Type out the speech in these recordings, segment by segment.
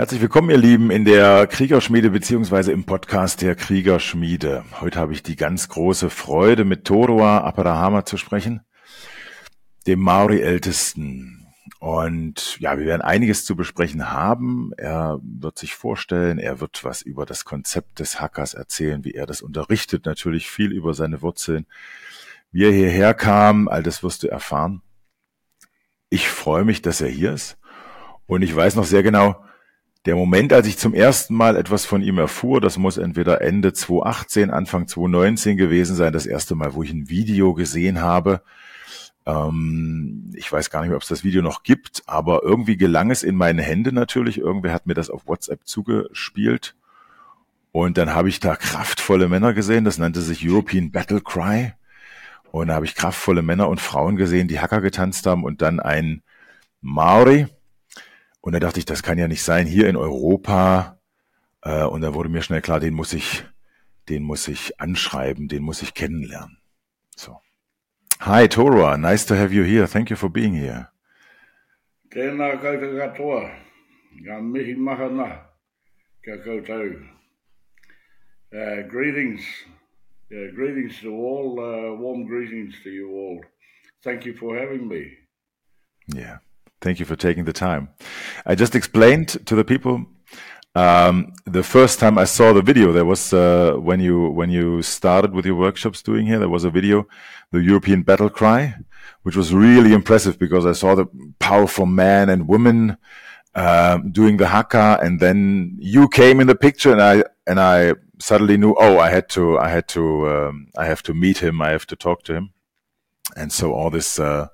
Herzlich willkommen, ihr Lieben, in der Kriegerschmiede beziehungsweise im Podcast der Kriegerschmiede. Heute habe ich die ganz große Freude, mit Toroa Aparahama zu sprechen, dem Maori-Ältesten. Und ja, wir werden einiges zu besprechen haben. Er wird sich vorstellen, er wird was über das Konzept des Hackers erzählen, wie er das unterrichtet, natürlich viel über seine Wurzeln, wie er hierher kam, all das wirst du erfahren. Ich freue mich, dass er hier ist. Und ich weiß noch sehr genau, der Moment, als ich zum ersten Mal etwas von ihm erfuhr, das muss entweder Ende 2018, Anfang 2019 gewesen sein, das erste Mal, wo ich ein Video gesehen habe. Ähm, ich weiß gar nicht mehr, ob es das Video noch gibt, aber irgendwie gelang es in meine Hände natürlich. Irgendwer hat mir das auf WhatsApp zugespielt. Und dann habe ich da kraftvolle Männer gesehen, das nannte sich European Battle Cry. Und da habe ich kraftvolle Männer und Frauen gesehen, die Hacker getanzt haben und dann ein Maori, und da dachte ich, das kann ja nicht sein, hier in Europa. Äh, und da wurde mir schnell klar, den muss ich, den muss ich anschreiben, den muss ich kennenlernen. So. Hi, Torua. Nice to have you here. Thank you for being here. Tēnā koutou katoa. Ngā mihi mahana. Ka koutou. Uh, greetings. Uh, greetings to all. Uh, warm greetings to you all. Thank you for having me. Yeah. Thank you for taking the time. I just explained to the people um, the first time I saw the video. There was uh, when you when you started with your workshops doing here. There was a video, the European Battle Cry, which was really impressive because I saw the powerful men and women um, doing the haka, and then you came in the picture, and I and I suddenly knew, oh, I had to, I had to, um, I have to meet him, I have to talk to him, and so all this. Uh,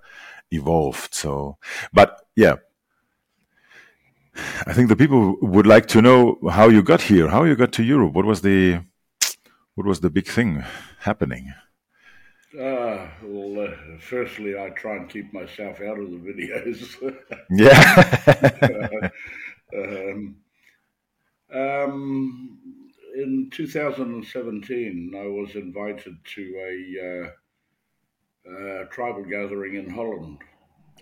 evolved. So, but yeah, I think the people would like to know how you got here, how you got to Europe. What was the what was the big thing happening? Uh, well, uh, firstly, I try and keep myself out of the videos. yeah. um, um, in 2017, I was invited to a uh, uh, tribal gathering in Holland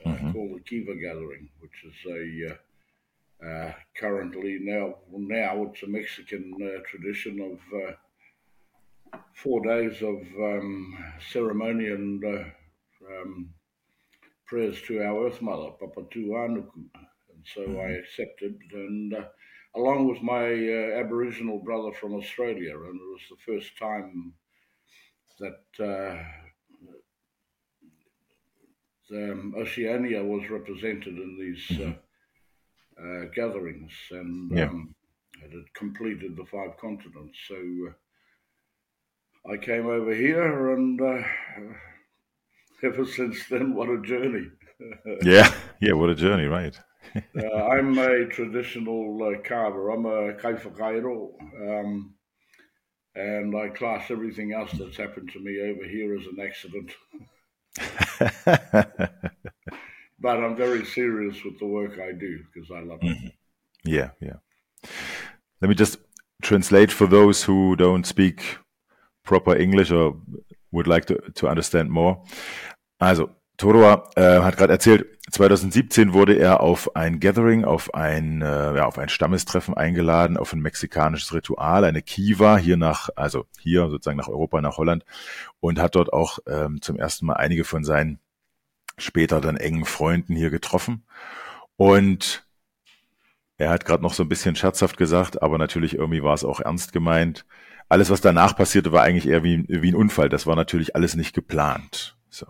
uh, mm-hmm. called the Kiva Gathering, which is a uh, uh, currently now now it's a Mexican uh, tradition of uh, four days of um, ceremony and um, prayers to our Earth Mother, Papatuanuku. And so mm-hmm. I accepted, and along with my Aboriginal brother from Australia, and it was the first time that um, Oceania was represented in these uh, uh, gatherings, and yeah. um, it had completed the five continents. So uh, I came over here, and uh, ever since then, what a journey! yeah, yeah, what a journey, right? Uh, I'm a traditional uh, carver. I'm a kaiwhakairo. Um, and I class everything else that's happened to me over here as an accident. but I'm very serious with the work I do because I love it. Mm-hmm. Yeah, yeah. Let me just translate for those who don't speak proper English or would like to, to understand more. Also, Toroa äh, hat gerade erzählt, 2017 wurde er auf ein Gathering, auf ein, äh, ja, auf ein Stammestreffen eingeladen, auf ein mexikanisches Ritual, eine Kiva hier nach, also hier sozusagen nach Europa, nach Holland und hat dort auch ähm, zum ersten Mal einige von seinen später dann engen Freunden hier getroffen. Und er hat gerade noch so ein bisschen scherzhaft gesagt, aber natürlich irgendwie war es auch ernst gemeint. Alles, was danach passierte, war eigentlich eher wie, wie ein Unfall. Das war natürlich alles nicht geplant. So.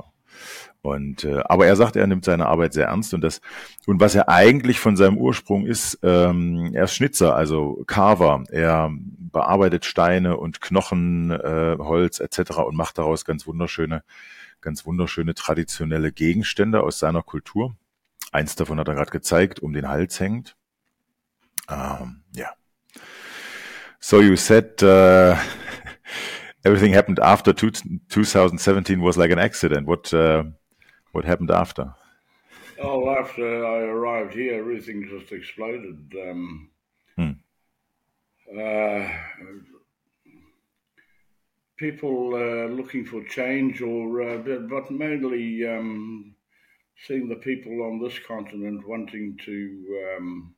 Und äh, aber er sagt, er nimmt seine Arbeit sehr ernst und das und was er eigentlich von seinem Ursprung ist, ähm, er ist Schnitzer, also Carver. Er bearbeitet Steine und Knochen, äh, Holz etc. und macht daraus ganz wunderschöne, ganz wunderschöne traditionelle Gegenstände aus seiner Kultur. Eins davon hat er gerade gezeigt, um den Hals hängt. Um, ähm, yeah. So you said uh, everything happened after two, 2017 was like an accident. What uh, what happened after? Oh, after I arrived here, everything just exploded. Um, hmm. uh, people uh, looking for change, or uh, but mainly um, seeing the people on this continent wanting to um,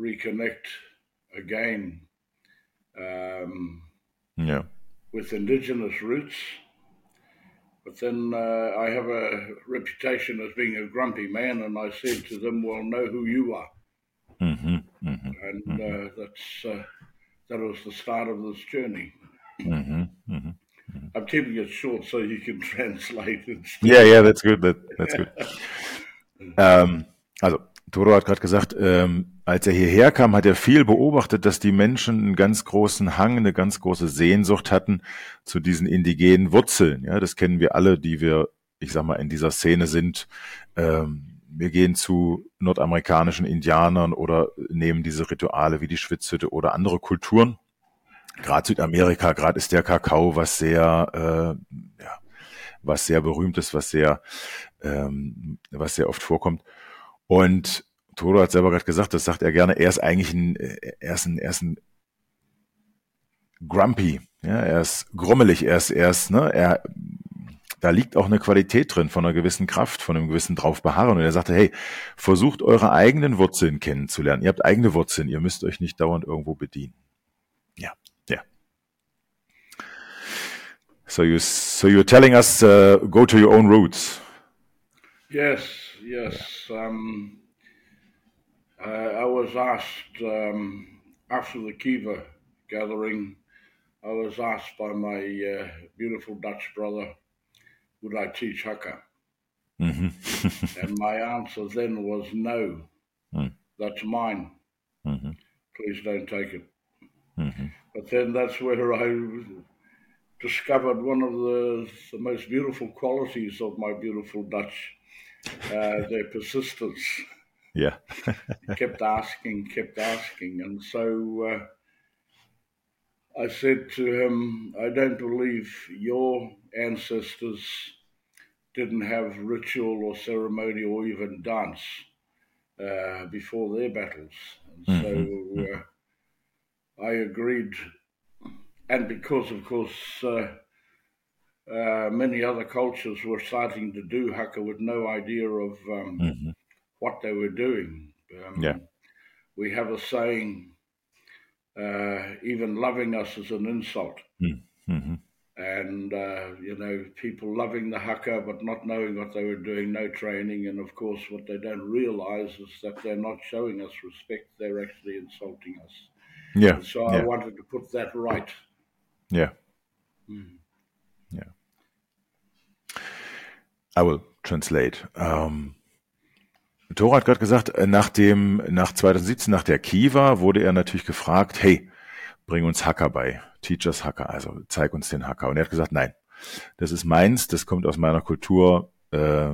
reconnect again um, Yeah. with indigenous roots. But then uh, I have a reputation as being a grumpy man, and I said to them, "Well, know who you are," hmm hmm and uh, that's uh, that was the start of this journey. hmm hmm I'm keeping it short so you can translate it. Yeah, yeah, that's good. That, that's good. ähm, also, Toro hat gerade gesagt, ähm, als er hierher kam, hat er viel beobachtet, dass die Menschen einen ganz großen Hang, eine ganz große Sehnsucht hatten zu diesen indigenen Wurzeln. Ja, das kennen wir alle, die wir, ich sag mal, in dieser Szene sind. Ähm, wir gehen zu nordamerikanischen Indianern oder nehmen diese Rituale wie die Schwitzhütte oder andere Kulturen. Gerade Südamerika, gerade ist der Kakao was sehr, äh, ja, was sehr berühmt ist, was sehr, ähm, was sehr oft vorkommt. Und Toro hat selber gerade gesagt, das sagt er gerne, er ist eigentlich ein, er ist ein, er ist ein grumpy, ja, er ist grummelig, er ist, er ist, ne, er, da liegt auch eine Qualität drin von einer gewissen Kraft, von einem gewissen drauf beharren. Und er sagte, hey, versucht eure eigenen Wurzeln kennenzulernen. Ihr habt eigene Wurzeln, ihr müsst euch nicht dauernd irgendwo bedienen. Ja, ja. So you, so you're telling us, uh, go to your own roots. Yes, yes. Um, I, I was asked um, after the Kiva gathering, I was asked by my uh, beautiful Dutch brother, would I teach haka? Mhm. And my answer then was no, Mm. that's mine. Mhm. Please don't take it. Mhm. But then that's where I discovered one of the, the most beautiful qualities of my beautiful Dutch, uh, their persistence. Yeah. kept asking, kept asking. And so uh, I said to him, I don't believe your ancestors didn't have ritual or ceremony or even dance uh, before their battles. And so uh, I agreed. And because, of course, uh, many other cultures were starting to do haka with no idea of um, Mhm. what they were doing. Um, Yeah. We have a saying, uh, even loving us is an insult. Mhm. And, uh, you know, people loving the haka but not knowing what they were doing, no training. And of course, what they don't realize is that they're not showing us respect, they're actually insulting us. Yeah. And so I wanted to put that right. Yeah. Mm. I will translate. Um, Tora hat gerade gesagt, äh, nach dem, nach 2017, nach der Kiva, wurde er natürlich gefragt, hey, bring uns Hacker bei. Teach us Hacker. Also zeig uns den Hacker. Und er hat gesagt, nein, das ist meins, das kommt aus meiner Kultur, äh,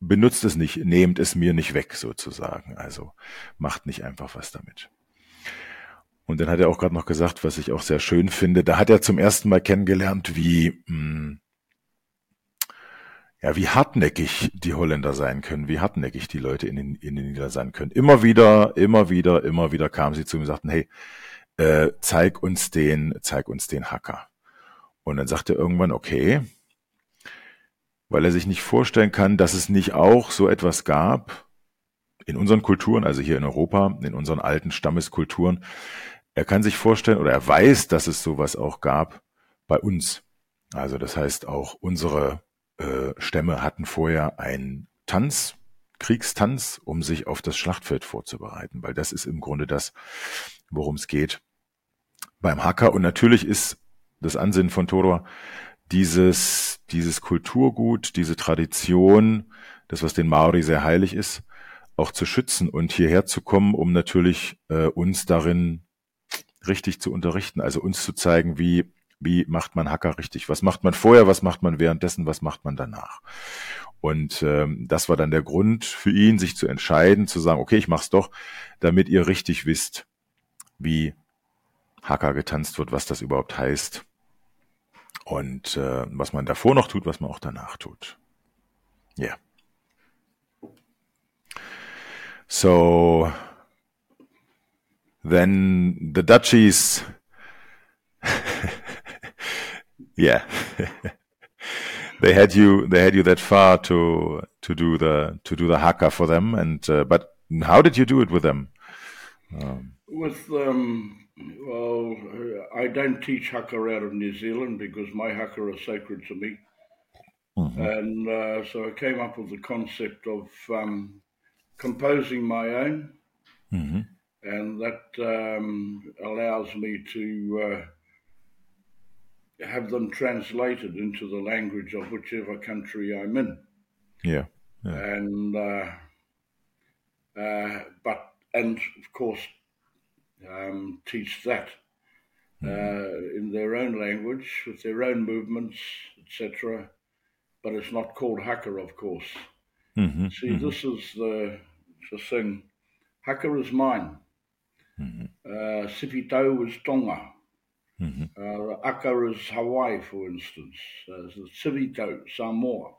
benutzt es nicht, nehmt es mir nicht weg, sozusagen. Also macht nicht einfach was damit. Und dann hat er auch gerade noch gesagt, was ich auch sehr schön finde, da hat er zum ersten Mal kennengelernt, wie, mh, ja, wie hartnäckig die Holländer sein können, wie hartnäckig die Leute in den, in den Niederlanden sein können. Immer wieder, immer wieder, immer wieder kamen sie zu mir und sagten, hey, äh, zeig uns den, zeig uns den Hacker. Und dann sagte er irgendwann, okay, weil er sich nicht vorstellen kann, dass es nicht auch so etwas gab in unseren Kulturen, also hier in Europa, in unseren alten Stammeskulturen. Er kann sich vorstellen oder er weiß, dass es sowas auch gab bei uns. Also das heißt auch unsere äh, Stämme hatten vorher einen Tanz, Kriegstanz, um sich auf das Schlachtfeld vorzubereiten, weil das ist im Grunde das, worum es geht beim Hacker. Und natürlich ist das Ansinnen von Todor dieses, dieses Kulturgut, diese Tradition, das, was den Maori sehr heilig ist, auch zu schützen und hierher zu kommen, um natürlich äh, uns darin richtig zu unterrichten, also uns zu zeigen, wie, wie macht man Hacker richtig, was macht man vorher, was macht man währenddessen, was macht man danach. Und ähm, das war dann der Grund für ihn, sich zu entscheiden, zu sagen, okay, ich mach's doch, damit ihr richtig wisst, wie Hacker getanzt wird, was das überhaupt heißt und äh, was man davor noch tut, was man auch danach tut. Ja. Yeah. So then the duchies yeah they had you they had you that far to to do the to do the haka for them and uh, but how did you do it with them Um, with um, well, I don't teach haka out of New Zealand because my haka are sacred to me, mm-hmm. and uh, so I came up with the concept of um, composing my own, mm-hmm. and that um, allows me to uh, have them translated into the language of whichever country I'm in. Yeah, yeah. and uh, uh but and of course um, teach that uh, in their own language with their own movements, etc. But it's not called haka, of course. Mm-hmm. See, mm-hmm. this is the, the thing. Haka is mine. Mm-hmm. Uh, is Tonga. Mm-hmm. Uh, Aka is Hawaii, for instance. Uh, the Sivito, Samoa.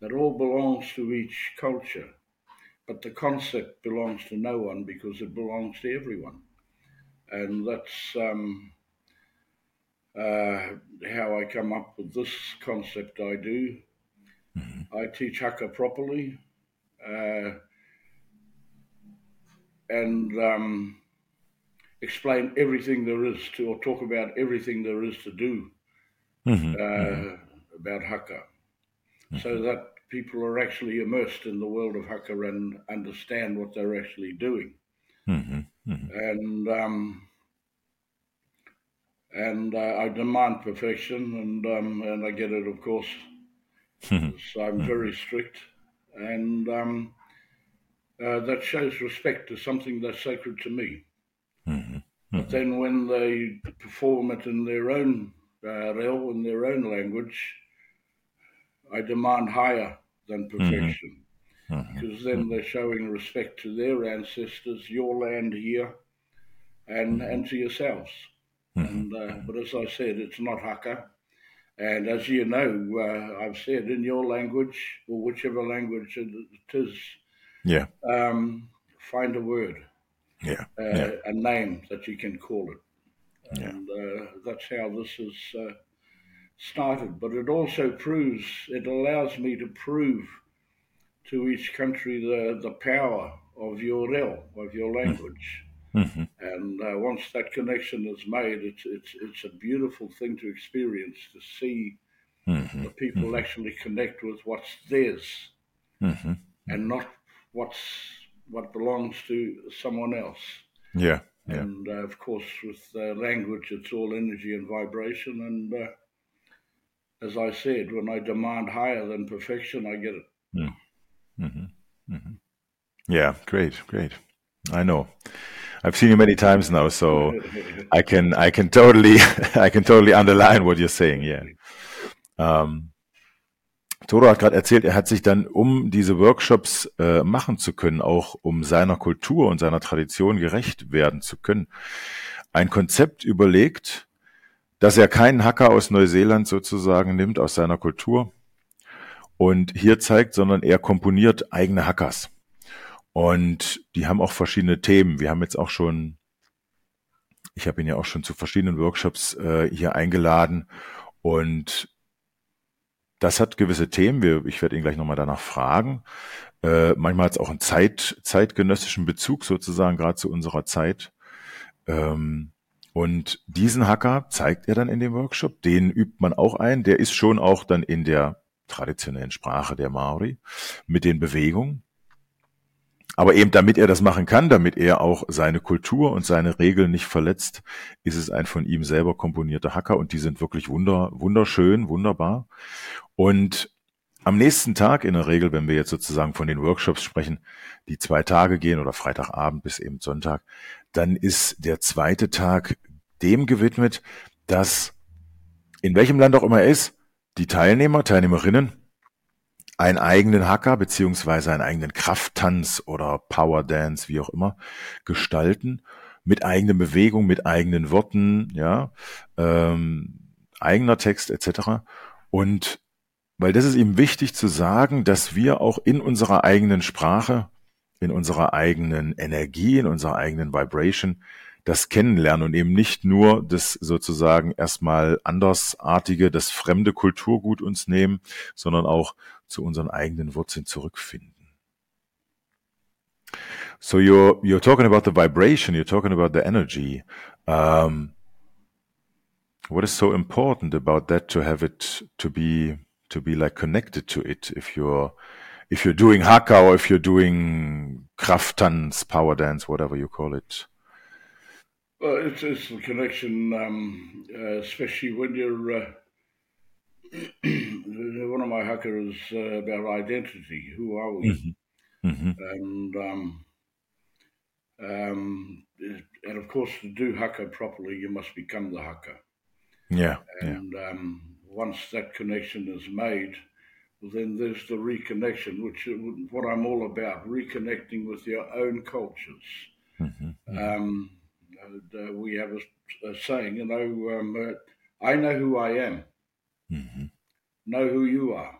That all belongs to each culture. But the concept belongs to no one because it belongs to everyone. And that's um, uh, how I come up with this concept I do. Mm-hmm. I teach Haka properly. Uh, and um, explain everything there is to, or talk about everything there is to do mm-hmm. Uh, mm-hmm. about Haka, mm-hmm. so that people are actually immersed in the world of haka and understand what they're actually doing. Mm-hmm, mm-hmm. And um, and uh, I demand perfection, and um, and I get it, of course. Mm-hmm. so I'm very strict, and um, uh, that shows respect to something that's sacred to me. Mm-hmm, but mm-hmm. then when they perform it in their own uh, in their own language, I demand higher than mm-hmm. perfection. Mm-hmm. Because then mm-hmm. they're showing respect to their ancestors, your land here, and and to yourselves. And uh, but as I said, it's not haka. And as you know, uh, I've said in your language or whichever language it is, yeah, um, find a word, yeah. Uh, yeah. a name that you can call it, and yeah. Uh, that's how this is uh, started, but it also proves, it allows me to prove to each country the, the power of your reo, of your language. Mm-hmm. And uh, once that connection is made, it's, it's, it's a beautiful thing to experience to see mm-hmm. the people mm-hmm. actually connect with what's theirs mm-hmm. and not what's what belongs to someone else. Yeah. yeah. And uh, of course, with uh, language, it's all energy and vibration. And uh, as I said, when I demand higher than perfection, I get it. Mm. Mm-hmm. Mm-hmm. Yeah, great, great. I know. I've seen you many times now, so I can I can totally I can totally underline what you're saying. Yeah. Um, Toro hat gerade erzählt, er hat sich dann, um diese Workshops äh, machen zu können, auch um seiner Kultur und seiner Tradition gerecht werden zu können, ein Konzept überlegt, dass er keinen Hacker aus Neuseeland sozusagen nimmt, aus seiner Kultur und hier zeigt, sondern er komponiert eigene Hackers. Und die haben auch verschiedene Themen. Wir haben jetzt auch schon, ich habe ihn ja auch schon zu verschiedenen Workshops äh, hier eingeladen und das hat gewisse Themen. Wir, ich werde ihn gleich nochmal danach fragen. Äh, manchmal hat es auch einen Zeit, zeitgenössischen Bezug sozusagen, gerade zu unserer Zeit. Ähm, und diesen Hacker zeigt er dann in dem Workshop. Den übt man auch ein. Der ist schon auch dann in der traditionellen Sprache der Maori mit den Bewegungen. Aber eben damit er das machen kann, damit er auch seine Kultur und seine Regeln nicht verletzt, ist es ein von ihm selber komponierter Hacker und die sind wirklich wunder, wunderschön, wunderbar. Und am nächsten Tag in der Regel, wenn wir jetzt sozusagen von den Workshops sprechen, die zwei Tage gehen oder Freitagabend bis eben Sonntag, dann ist der zweite Tag dem gewidmet, dass in welchem Land auch immer er ist, die Teilnehmer, Teilnehmerinnen einen eigenen Hacker beziehungsweise einen eigenen Krafttanz oder Power Dance, wie auch immer, gestalten mit eigenen Bewegungen, mit eigenen Worten, ja, ähm, eigener Text etc. Und weil das ist ihm wichtig zu sagen, dass wir auch in unserer eigenen Sprache, in unserer eigenen Energie, in unserer eigenen Vibration das Kennenlernen und eben nicht nur das sozusagen erstmal andersartige, das fremde Kulturgut uns nehmen, sondern auch zu unseren eigenen Wurzeln zurückfinden. So you're you're talking about the vibration. You're talking about the energy. Um, what is so important about that to have it to be to be like connected to it? If you're if you're doing haka or if you're doing Krafttanz, power dance, whatever you call it. Well, it's, it's the connection, um, uh, especially when you're. Uh, one of my haka is uh, about identity. Who are we? Mm-hmm. Mm-hmm. And um, um, and of course, to do haka properly, you must become the haka. Yeah. And yeah. Um, once that connection is made, then there's the reconnection, which is what I'm all about: reconnecting with your own cultures. Mm-hmm. mm-hmm. Um, uh, we have a, a, saying, you know, um, uh, I know who I am. Mm-hmm. Know who you are.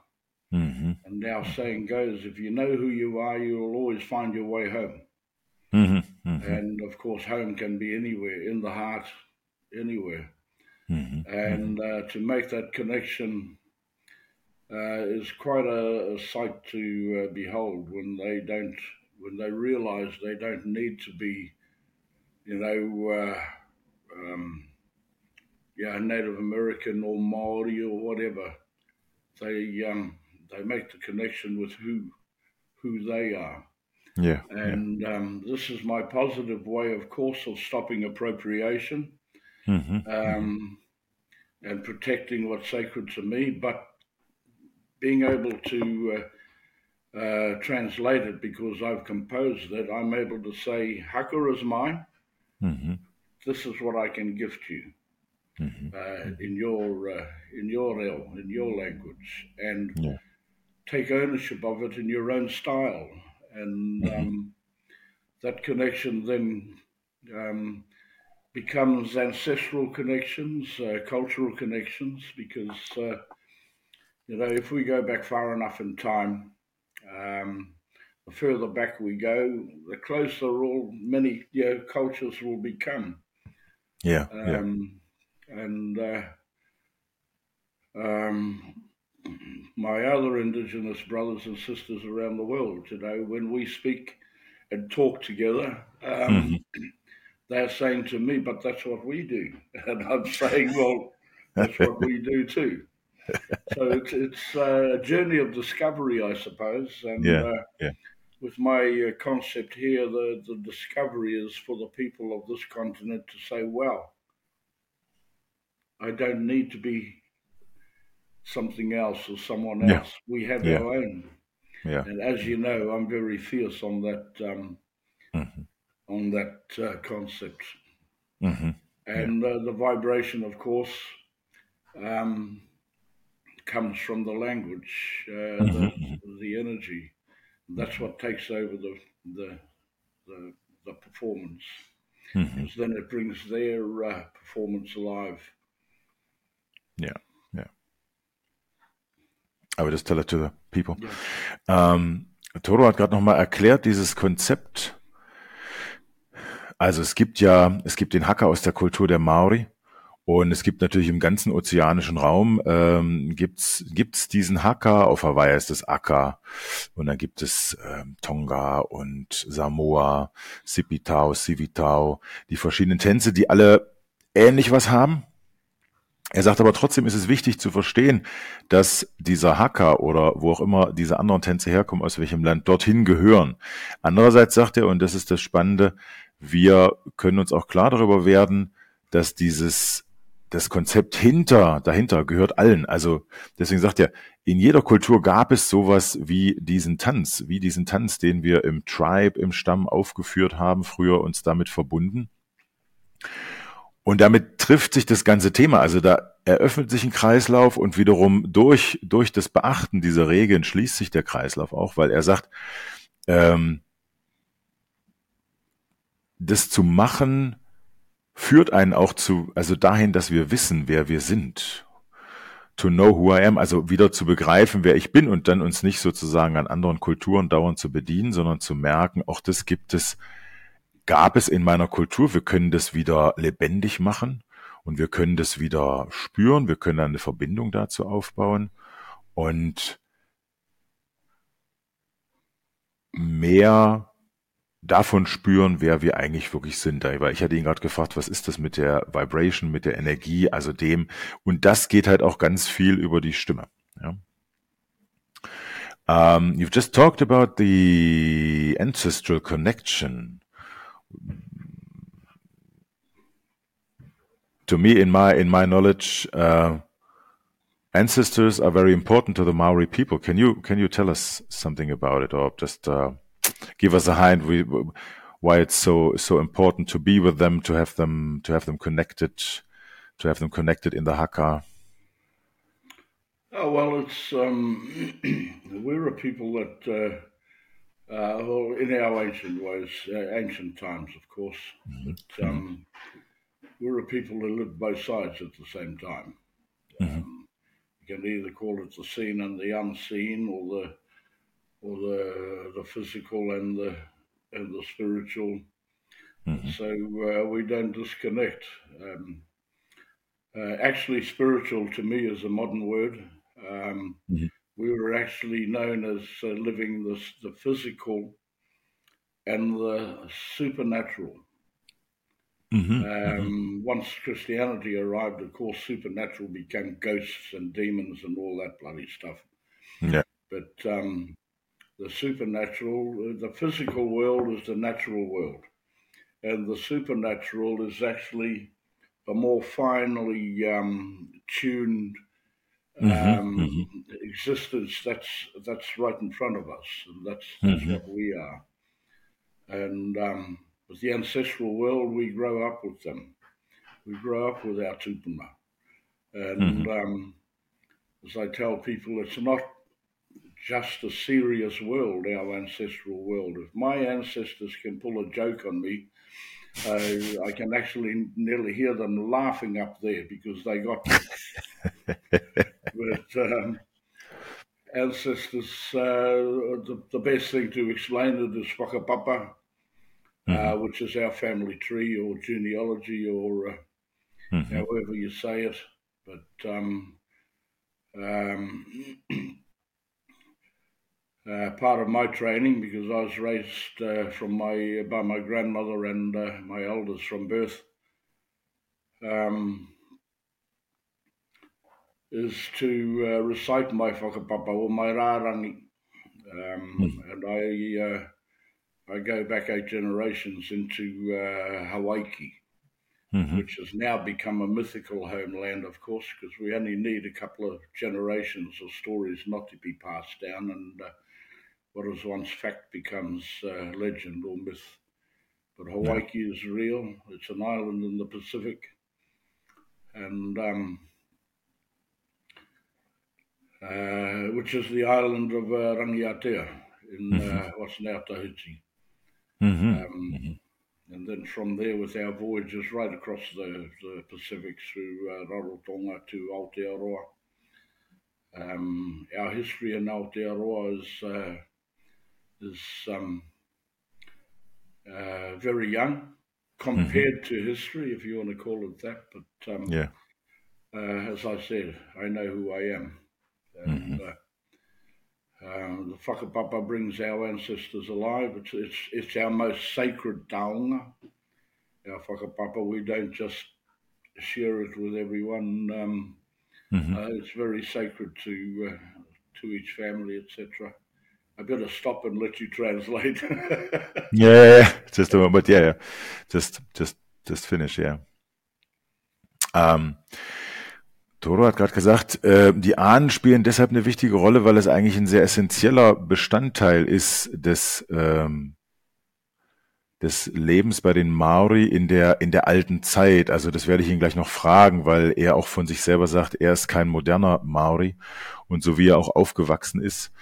Mm-hmm. And our saying goes, if you know who you are, you will always find your way home. Mm-hmm. Mm-hmm. And of course, home can be anywhere, in the heart, anywhere. Mm-hmm. And uh, to make that connection uh, is quite a, a sight to uh, behold when they don't, when they realize they don't need to be, you know, uh, um, yeah, Native American or Maori or whatever. They um, they make the connection with who who they are. Yeah. And yeah. Um, this is my positive way, of course, of stopping appropriation mm-hmm, um, mm-hmm. and protecting what's sacred to me, but being able to uh, uh, translate it because I've composed it, I'm able to say, Haka is mine. Mm-hmm. This is what I can gift you. Mm-hmm. Uh, in your uh, in your in your language, and yeah. take ownership of it in your own style and mm-hmm. um, that connection then um, becomes ancestral connections, uh, cultural connections, because uh, you know if we go back far enough in time, um, the further back we go, the closer all many you know, cultures will become. Yeah. yeah. Um, and uh, um, my other Indigenous brothers and sisters around the world. You know, when we speak and talk together, um, mm-hmm. they're saying to me, "But that's what we do," and I'm saying, "Well, that's what we do too." so it's it's a journey of discovery, I suppose. And yeah, uh, yeah. with my uh, concept here, the the discovery is for the people of this continent to say, "Well, I don't need to be something else or someone else. Yeah. We have yeah. our own. Yeah. And as you know, I'm very fierce on that um, mm-hmm. on that uh, concept. Mm-hmm. And yeah. uh, the vibration, of course, um, comes from the language, uh, mm-hmm. the, mm-hmm. the, energy. That's what takes over the the the, the performance. Mm-hmm. Because then it brings their uh, performance alive. Yeah. I would just tell it to the people. Ja. Ähm, Toro hat gerade nochmal erklärt, dieses Konzept. Also es gibt ja, es gibt den Hacker aus der Kultur der Maori und es gibt natürlich im ganzen ozeanischen Raum ähm, gibt's gibt's diesen Hacker. Auf Hawaii ist es Akka und dann gibt es ähm, Tonga und Samoa, Sipitao, Sivitao, die verschiedenen Tänze, die alle ähnlich was haben er sagt aber trotzdem ist es wichtig zu verstehen, dass dieser Hacker oder wo auch immer diese anderen Tänze herkommen, aus welchem Land, dorthin gehören. Andererseits sagt er, und das ist das Spannende, wir können uns auch klar darüber werden, dass dieses, das Konzept hinter, dahinter gehört allen. Also deswegen sagt er, in jeder Kultur gab es sowas wie diesen Tanz, wie diesen Tanz, den wir im Tribe, im Stamm aufgeführt haben, früher uns damit verbunden. Und damit trifft sich das ganze Thema. Also da eröffnet sich ein Kreislauf und wiederum durch, durch das Beachten dieser Regeln schließt sich der Kreislauf auch, weil er sagt, ähm, das zu machen führt einen auch zu, also dahin, dass wir wissen, wer wir sind. To know who I am, also wieder zu begreifen, wer ich bin und dann uns nicht sozusagen an anderen Kulturen dauernd zu bedienen, sondern zu merken, auch das gibt es gab es in meiner Kultur. Wir können das wieder lebendig machen und wir können das wieder spüren. Wir können eine Verbindung dazu aufbauen und mehr davon spüren, wer wir eigentlich wirklich sind. Weil ich hatte ihn gerade gefragt, was ist das mit der Vibration, mit der Energie, also dem. Und das geht halt auch ganz viel über die Stimme. Ja. Um, you've just talked about the ancestral connection. To me, in my in my knowledge, uh, ancestors are very important to the Maori people. Can you can you tell us something about it, or just uh, give us a hint we, why it's so so important to be with them, to have them to have them connected, to have them connected in the haka? Oh well, it's um, we're a people that. Uh, uh, well, in our ancient ways, uh, ancient times, of course, mm -hmm. but um, we're a people who live both sides at the same time. Mm -hmm. um, you can either call it the seen and the unseen, or the or the the physical and the and the spiritual. Mm-hmm. So uh, we don't disconnect. Um, uh, actually, spiritual to me is a modern word. Um, mm-hmm. We were actually known as uh, living the the physical and the supernatural. Mm-hmm, mm-hmm. Um, once Christianity arrived, of course, supernatural became ghosts and demons and all that bloody stuff. Yeah. But um, the supernatural, the physical world is the natural world, and the supernatural is actually a more finely um, tuned mm-hmm, um, mm-hmm. existence that's that's right in front of us, and that's, that's mm-hmm. what we are. And um, with the ancestral world, we grow up with them. We grow up with our tupuna. And mm-hmm. um, as I tell people, it's not just a serious world, our ancestral world. If my ancestors can pull a joke on me, uh, I can actually nearly hear them laughing up there because they got but um, ancestors, uh, the, the, best thing to explain it is whakapapa, mm-hmm. uh, which is our family tree or genealogy or uh, mm-hmm. however you say it. But um, um, uh, part of my training, because I was raised uh, from my by my grandmother and uh, my elders from birth, um, is to uh, recite my whakapapa or my rārangi. Um, mm. And I I go back eight generations into uh, Hawaiki, mm-hmm. which has now become a mythical homeland, of course, because we only need a couple of generations of stories not to be passed down, and uh, what once fact becomes uh, legend or myth. But Hawaiki yeah. is real. It's an island in the Pacific, and um, uh, which is the island of uh, Rangiatea in mm-hmm. Uh, what's now Tahiti. Mm-hmm. Um, mm-hmm. And then from there, with our voyages right across the, the Pacific through uh, Rarotonga to Aotearoa. Um, our history in Aotearoa is, uh, is um, uh, very young compared mm-hmm. to history, if you want to call it that. But um, yeah. Uh, as I said, I know who I am. And, mm-hmm. uh, um, the whakapapa brings our ancestors alive. It's, it's, it's our most sacred taonga. Our whakapapa, we don't just share it with everyone. Um, mm-hmm. uh, it's very sacred to uh, to each family, etc. I better stop and let you translate. yeah, just a moment. Yeah, just just just finish. Yeah. Um, Toro hat gerade gesagt, äh, die Ahnen spielen deshalb eine wichtige Rolle, weil es eigentlich ein sehr essentieller Bestandteil ist des, ähm, des Lebens bei den Maori in der, in der alten Zeit. Also das werde ich ihn gleich noch fragen, weil er auch von sich selber sagt, er ist kein moderner Maori und so wie er auch aufgewachsen ist,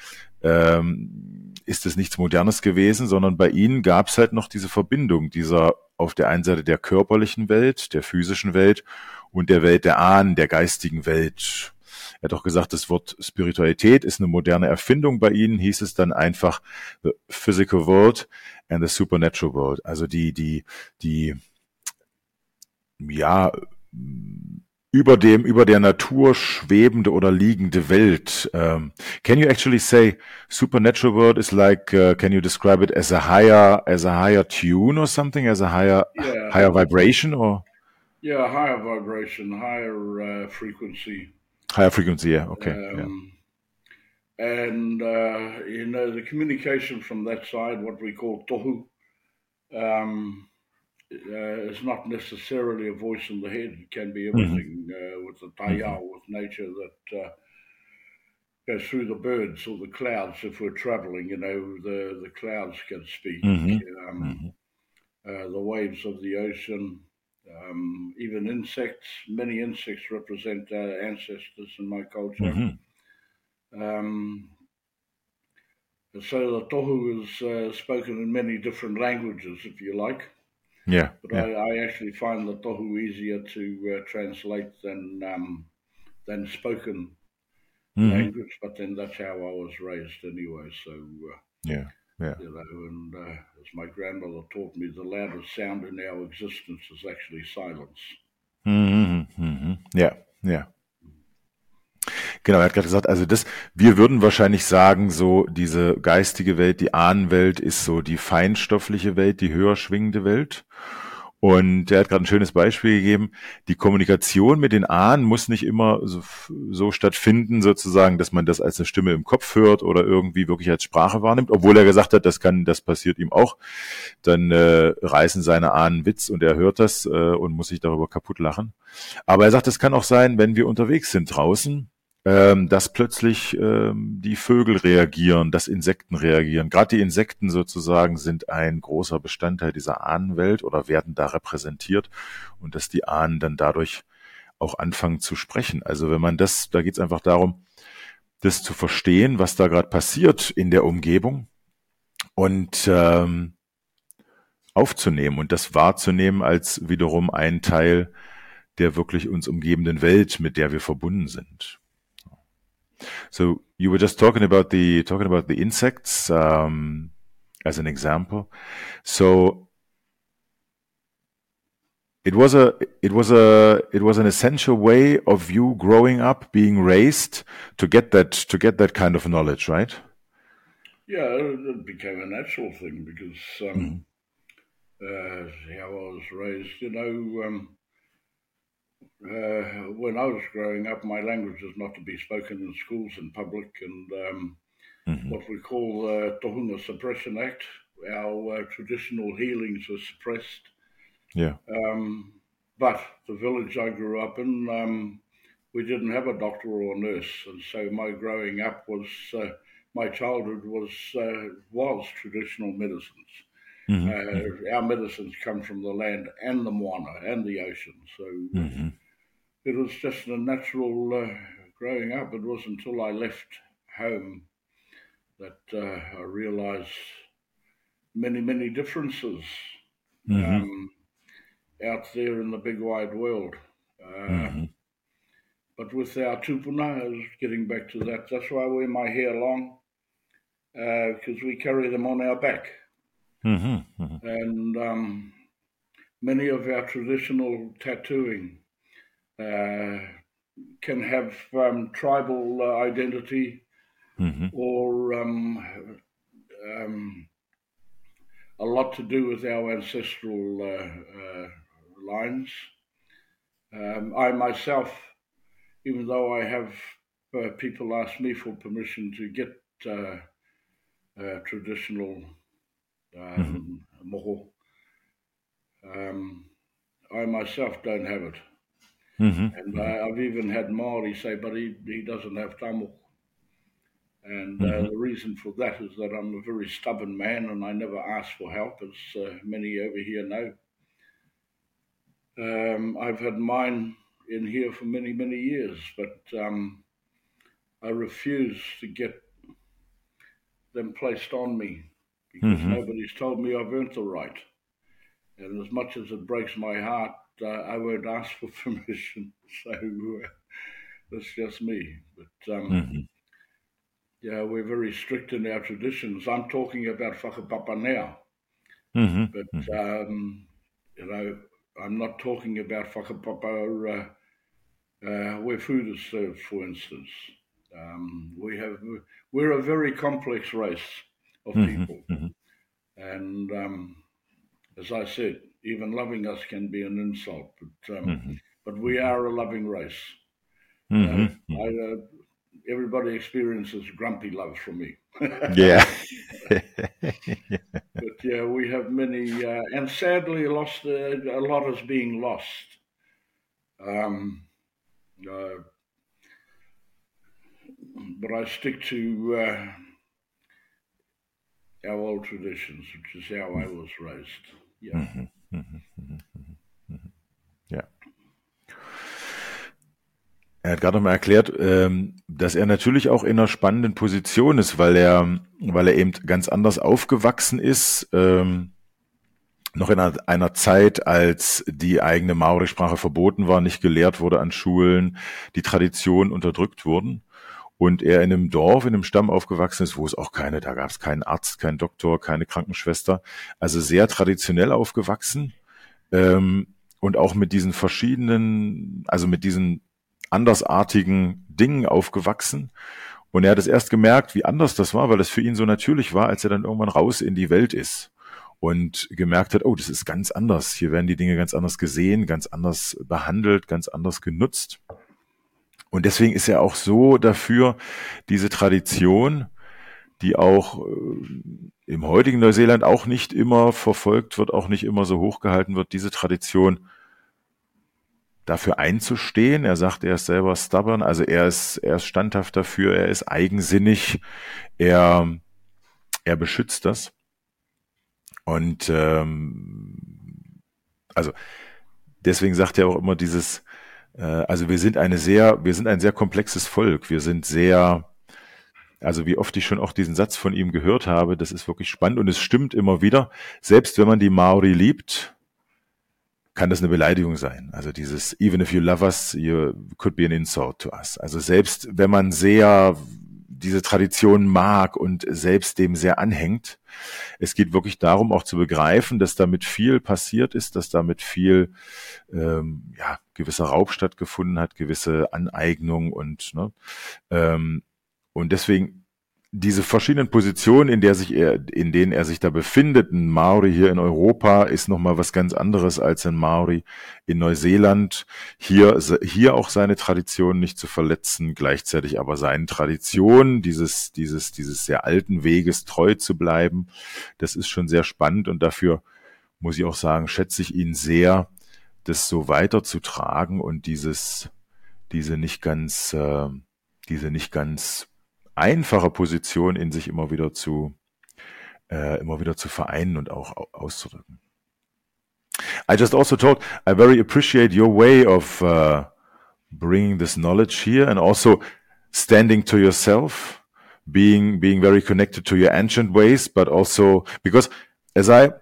ähm, ist es nichts Modernes gewesen, sondern bei ihnen gab es halt noch diese Verbindung dieser auf der einen Seite der körperlichen Welt, der physischen Welt und der Welt der Ahnen, der geistigen Welt. Er hat auch gesagt, das Wort Spiritualität ist eine moderne Erfindung. Bei ihnen hieß es dann einfach the physical world and the supernatural world. Also die, die, die, ja, über dem, über der Natur schwebende oder liegende Welt. Um, can you actually say supernatural world is like, uh, can you describe it as a higher, as a higher tune or something, as a higher, yeah. higher vibration or? Yeah, higher vibration, higher uh, frequency. Higher frequency, yeah, okay. Um, yeah. And, uh, you know, the communication from that side, what we call tohu, um, uh, is not necessarily a voice in the head. It can be mm-hmm. everything mm-hmm. uh, with the taiao, mm-hmm. with nature that uh, goes through the birds or the clouds. If we're traveling, you know, the, the clouds can speak. Mm-hmm. Um, mm-hmm. uh, the waves of the ocean, um, even insects. Many insects represent our ancestors in my culture. Mm-hmm. Um, so the tohu is uh, spoken in many different languages, if you like. Yeah. But yeah. I, I, actually find the tohu easier to uh, translate than um, than spoken mm-hmm. language. But then that's how I was raised anyway. So uh, yeah. Yeah. You know, and uh, as my grandmother taught me, the loudest sound in our existence is actually silence. Mm-hmm. Mm-hmm. Yeah, yeah. Genau, er hat gerade gesagt, also das, wir würden wahrscheinlich sagen, so diese geistige Welt, die Ahnenwelt ist so die feinstoffliche Welt, die höher schwingende Welt. Und er hat gerade ein schönes Beispiel gegeben. Die Kommunikation mit den Ahnen muss nicht immer so, so, stattfinden, sozusagen, dass man das als eine Stimme im Kopf hört oder irgendwie wirklich als Sprache wahrnimmt, obwohl er gesagt hat, das kann, das passiert ihm auch. Dann äh, reißen seine Ahnen Witz und er hört das äh, und muss sich darüber kaputt lachen. Aber er sagt, es kann auch sein, wenn wir unterwegs sind draußen ähm, dass plötzlich ähm, die Vögel reagieren, dass Insekten reagieren. Gerade die Insekten sozusagen sind ein großer Bestandteil dieser Ahnenwelt oder werden da repräsentiert und dass die Ahnen dann dadurch auch anfangen zu sprechen. Also wenn man das, da geht es einfach darum, das zu verstehen, was da gerade passiert in der Umgebung und ähm, aufzunehmen und das wahrzunehmen als wiederum ein Teil der wirklich uns umgebenden Welt, mit der wir verbunden sind. So you were just talking about the talking about the insects um, as an example. So it was a it was a it was an essential way of you growing up, being raised to get that to get that kind of knowledge, right? Yeah, it became a natural thing because um, mm. uh, how I was raised. You know, um, uh, when I was growing up, my language was not to be spoken in schools in public, and um, mm-hmm. what we call the Tohunga Suppression Act, our uh, traditional healings were suppressed. Yeah. Um, but the village I grew up in, um, we didn't have a doctor or a nurse, and so my growing up was, uh, my childhood was uh, was traditional medicines. Mm-hmm. Uh, mm-hmm. Our medicines come from the land and the moana and the ocean, so. Mm-hmm it was just a natural uh, growing up. It wasn't until I left home that uh, I realised many, many differences mm-hmm. um, out there in the big wide world. Uh, mm-hmm. But with our tupuna, getting back to that. That's why I wear my hair long, because uh, we carry them on our back. Mm-hmm. mm-hmm. And um, many of our traditional tattooing can have um, tribal uh, identity mm-hmm. or um, um, a lot to do with our ancestral uh, lines. Um, I myself, even though I have uh, people ask me for permission to get uh, uh, traditional um, mm-hmm. moko, um, I myself don't have it. Mm-hmm. And uh, I've even had Maori say, but he, he doesn't have tamo. And uh, mm-hmm. the reason for that is that I'm a very stubborn man and I never ask for help, as uh, many over here know. Um, I've had mine in here for many, many years, but um, I refuse to get them placed on me because mm-hmm. nobody's told me I've earned the right. And as much as it breaks my heart I won't ask for permission. So uh, that's just me. But um, mm-hmm. yeah, we're very strict in our traditions. I'm talking about whakapapa now. Mm-hmm. But, mm-hmm. um, you know, I'm not talking about whakapapa uh, uh, where food is served, for instance. Um, we have we're a very complex race of mm-hmm, people, mm-hmm. and um, as I said, even loving us can be an insult. But um, mm-hmm. but we are a loving race. Mm-hmm. Uh, I, uh, everybody experiences grumpy love from me. yeah. but yeah, we have many, uh, and sadly, lost uh, a lot is being lost. Um, uh, but I stick to uh, our old traditions, which is how I was raised. Yeah. Mm-hmm, mm-hmm, mm-hmm, ja. Er hat gerade mal erklärt, ähm, dass er natürlich auch in einer spannenden Position ist, weil er, weil er eben ganz anders aufgewachsen ist. Ähm, noch in einer Zeit, als die eigene Maori-Sprache verboten war, nicht gelehrt wurde an Schulen, die Traditionen unterdrückt wurden. Und er in einem Dorf, in einem Stamm aufgewachsen ist, wo es auch keine, da gab es keinen Arzt, keinen Doktor, keine Krankenschwester. Also sehr traditionell aufgewachsen. Ähm, und auch mit diesen verschiedenen, also mit diesen andersartigen Dingen aufgewachsen. Und er hat es erst gemerkt, wie anders das war, weil es für ihn so natürlich war, als er dann irgendwann raus in die Welt ist und gemerkt hat, oh, das ist ganz anders. Hier werden die Dinge ganz anders gesehen, ganz anders behandelt, ganz anders genutzt. Und deswegen ist er auch so dafür, diese Tradition, die auch äh, im heutigen Neuseeland auch nicht immer verfolgt wird, auch nicht immer so hochgehalten wird, diese Tradition dafür einzustehen. Er sagt, er ist selber stubborn, also er ist, er ist standhaft dafür, er ist eigensinnig, er, er beschützt das. Und ähm, also deswegen sagt er auch immer dieses, also wir sind eine sehr, wir sind ein sehr komplexes Volk. Wir sind sehr, also wie oft ich schon auch diesen Satz von ihm gehört habe, das ist wirklich spannend und es stimmt immer wieder. Selbst wenn man die Maori liebt, kann das eine Beleidigung sein. Also dieses even if you love us, you could be an insult to us. Also selbst wenn man sehr diese Tradition mag und selbst dem sehr anhängt. Es geht wirklich darum, auch zu begreifen, dass damit viel passiert ist, dass damit viel ähm, ja, gewisser Raub stattgefunden hat, gewisse Aneignung und ne, ähm, und deswegen diese verschiedenen Positionen, in der sich er, in denen er sich da befindet, ein Maori hier in Europa ist nochmal was ganz anderes als ein Maori in Neuseeland. Hier, hier auch seine Tradition nicht zu verletzen, gleichzeitig aber seinen Traditionen, dieses, dieses, dieses sehr alten Weges treu zu bleiben. Das ist schon sehr spannend und dafür muss ich auch sagen, schätze ich ihn sehr, das so weiterzutragen und dieses, diese nicht ganz, äh, diese nicht ganz einfache Position in sich immer wieder zu, äh, immer wieder zu vereinen und auch auszudrücken. I just also thought I very appreciate your way of uh, bringing this knowledge here and also standing to yourself, being being very connected to your ancient ways, but also because as I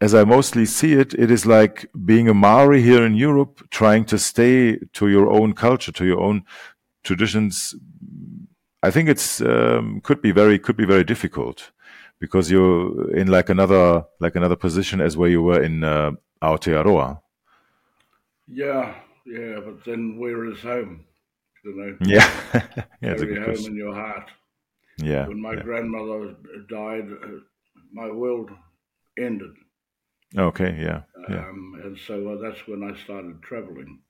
as I mostly see it, it is like being a Maori here in Europe, trying to stay to your own culture, to your own traditions, I think it's um, could be very could be very difficult because you're in like another like another position as where you were in uh, Aotearoa. Yeah, yeah, but then where is home? You know. Yeah, yeah, it's a good home question. in your heart. Yeah. When my yeah. grandmother died, uh, my world ended. Okay. Yeah. Um. And so uh, that's when I started traveling.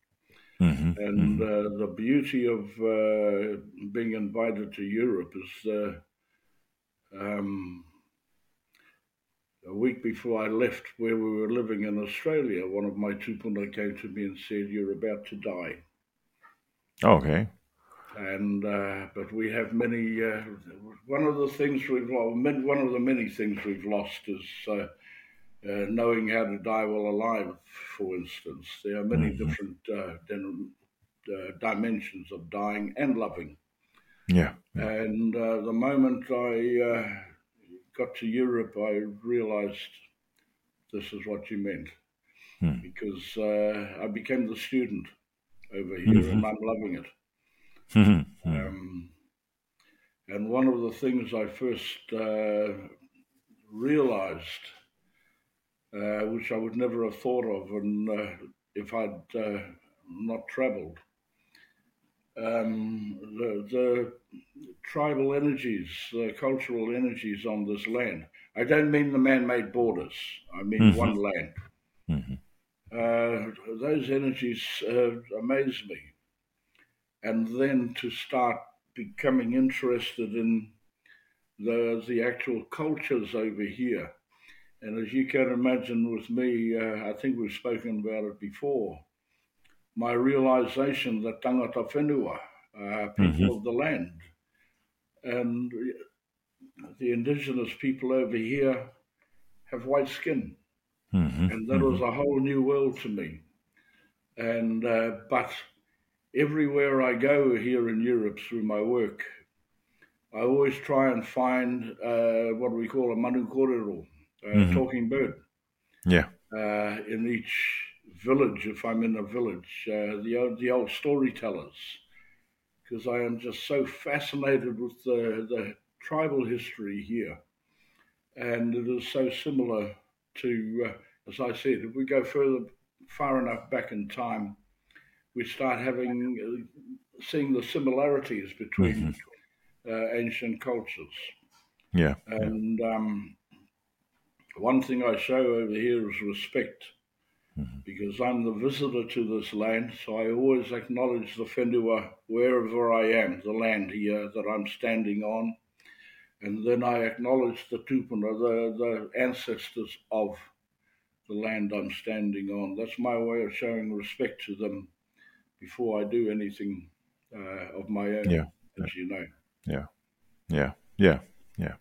Mm-hmm, and mm-hmm. Uh, the beauty of uh, being invited to Europe is uh, um, a week before I left, where we were living in Australia, one of my tupuna came to me and said, "You're about to die." Okay. And uh, but we have many. Uh, one of the things we've well, one of the many things we've lost is uh, uh, knowing how to die while alive, for instance. There are many mm-hmm. different uh, uh, dimensions of dying and loving. Yeah. yeah. And uh, the moment I uh, got to Europe, I realized this is what you meant. Hmm. Because uh, I became the student over here mm-hmm. and I'm loving it. Mm-hmm. Um, and one of the things I first realized uh, which I would never have thought of and, uh, if I'd uh, not travelled, um, the, the, tribal energies, the cultural energies on this land. I don't mean the man-made borders. I mean mm-hmm. one land. Mm-hmm. Uh, those energies uh, amaze me. And then to start becoming interested in the the actual cultures over here. And as you can imagine with me, uh, I think we've spoken about it before, my realization that tangata whenua, uh, people mm-hmm. of the land, and the indigenous people over here have white skin. Mm-hmm. And that mm-hmm. was a whole new world to me. And, uh, but everywhere I go here in Europe through my work, I always try and find uh, what we call a manu kōrero, a mm-hmm. talking bird. Yeah. Uh, in each village, if I'm in a village, uh, the old, the old storytellers, because I am just so fascinated with the, the tribal history here, and it is so similar to, uh, as I said, if we go further far enough back in time, we start having uh, seeing the similarities between mm-hmm uh, ancient cultures. Yeah. And um, one thing I show over here is respect. Mm-hmm. Because I'm the visitor to this land, so I always acknowledge the whenua wherever I am, the land here that I'm standing on. And then I acknowledge the tupuna, the, the ancestors of the land I'm standing on. That's my way of showing respect to them before I do anything uh, of my own, yeah. as you know. Ja, ja, ja, ja.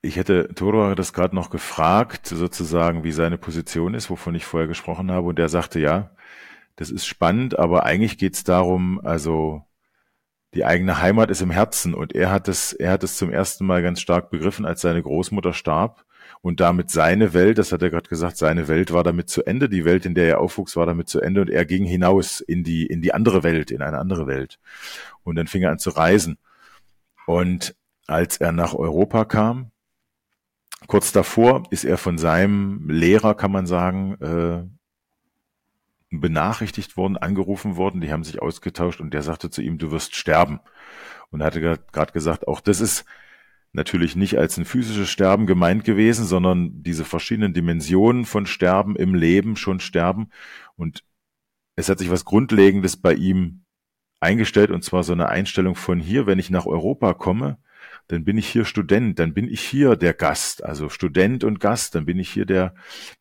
Ich hätte Toro das gerade noch gefragt, sozusagen, wie seine Position ist, wovon ich vorher gesprochen habe. Und er sagte, ja, das ist spannend, aber eigentlich geht es darum, also die eigene Heimat ist im Herzen. Und er hat es, er hat es zum ersten Mal ganz stark begriffen, als seine Großmutter starb und damit seine Welt, das hat er gerade gesagt, seine Welt war damit zu Ende, die Welt, in der er aufwuchs, war damit zu Ende und er ging hinaus in die, in die andere Welt, in eine andere Welt. Und dann fing er an zu reisen. Und als er nach Europa kam, kurz davor ist er von seinem Lehrer, kann man sagen, äh, benachrichtigt worden, angerufen worden, die haben sich ausgetauscht und der sagte zu ihm, du wirst sterben. Und er hatte gerade gesagt, auch das ist natürlich nicht als ein physisches Sterben gemeint gewesen, sondern diese verschiedenen Dimensionen von Sterben im Leben schon sterben. Und es hat sich was Grundlegendes bei ihm eingestellt, und zwar so eine Einstellung von hier, wenn ich nach Europa komme, dann bin ich hier Student, dann bin ich hier der Gast, also Student und Gast, dann bin ich hier der,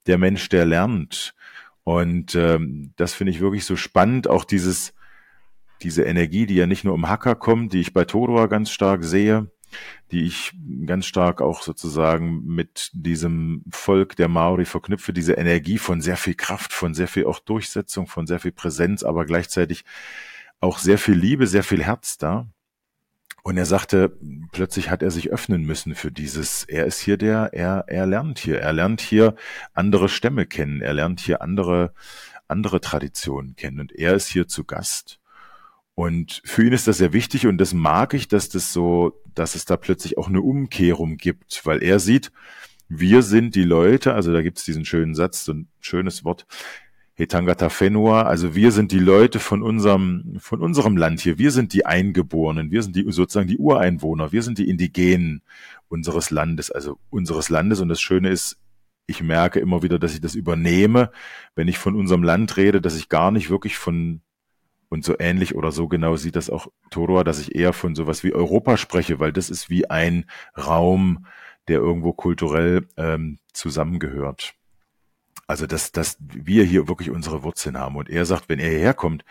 der Mensch, der lernt. Und ähm, das finde ich wirklich so spannend, auch dieses, diese Energie, die ja nicht nur um Hacker kommt, die ich bei Todor ganz stark sehe, die ich ganz stark auch sozusagen mit diesem Volk der Maori verknüpfe, diese Energie von sehr viel Kraft, von sehr viel auch Durchsetzung, von sehr viel Präsenz, aber gleichzeitig auch sehr viel Liebe, sehr viel Herz da. Und er sagte, plötzlich hat er sich öffnen müssen für dieses, er ist hier der, er, er lernt hier, er lernt hier andere Stämme kennen, er lernt hier andere, andere Traditionen kennen und er ist hier zu Gast. Und für ihn ist das sehr wichtig und das mag ich, dass das so, dass es da plötzlich auch eine Umkehrung gibt, weil er sieht, wir sind die Leute, also da gibt es diesen schönen Satz, so ein schönes Wort, Hetangata Fenua, also wir sind die Leute von unserem, von unserem Land hier, wir sind die Eingeborenen, wir sind die, sozusagen die Ureinwohner, wir sind die Indigenen unseres Landes, also unseres Landes. Und das Schöne ist, ich merke immer wieder, dass ich das übernehme, wenn ich von unserem Land rede, dass ich gar nicht wirklich von und so ähnlich oder so genau sieht das auch Toroa, dass ich eher von sowas wie Europa spreche, weil das ist wie ein Raum, der irgendwo kulturell ähm, zusammengehört. Also dass, dass wir hier wirklich unsere Wurzeln haben. Und er sagt, wenn er hierher kommt,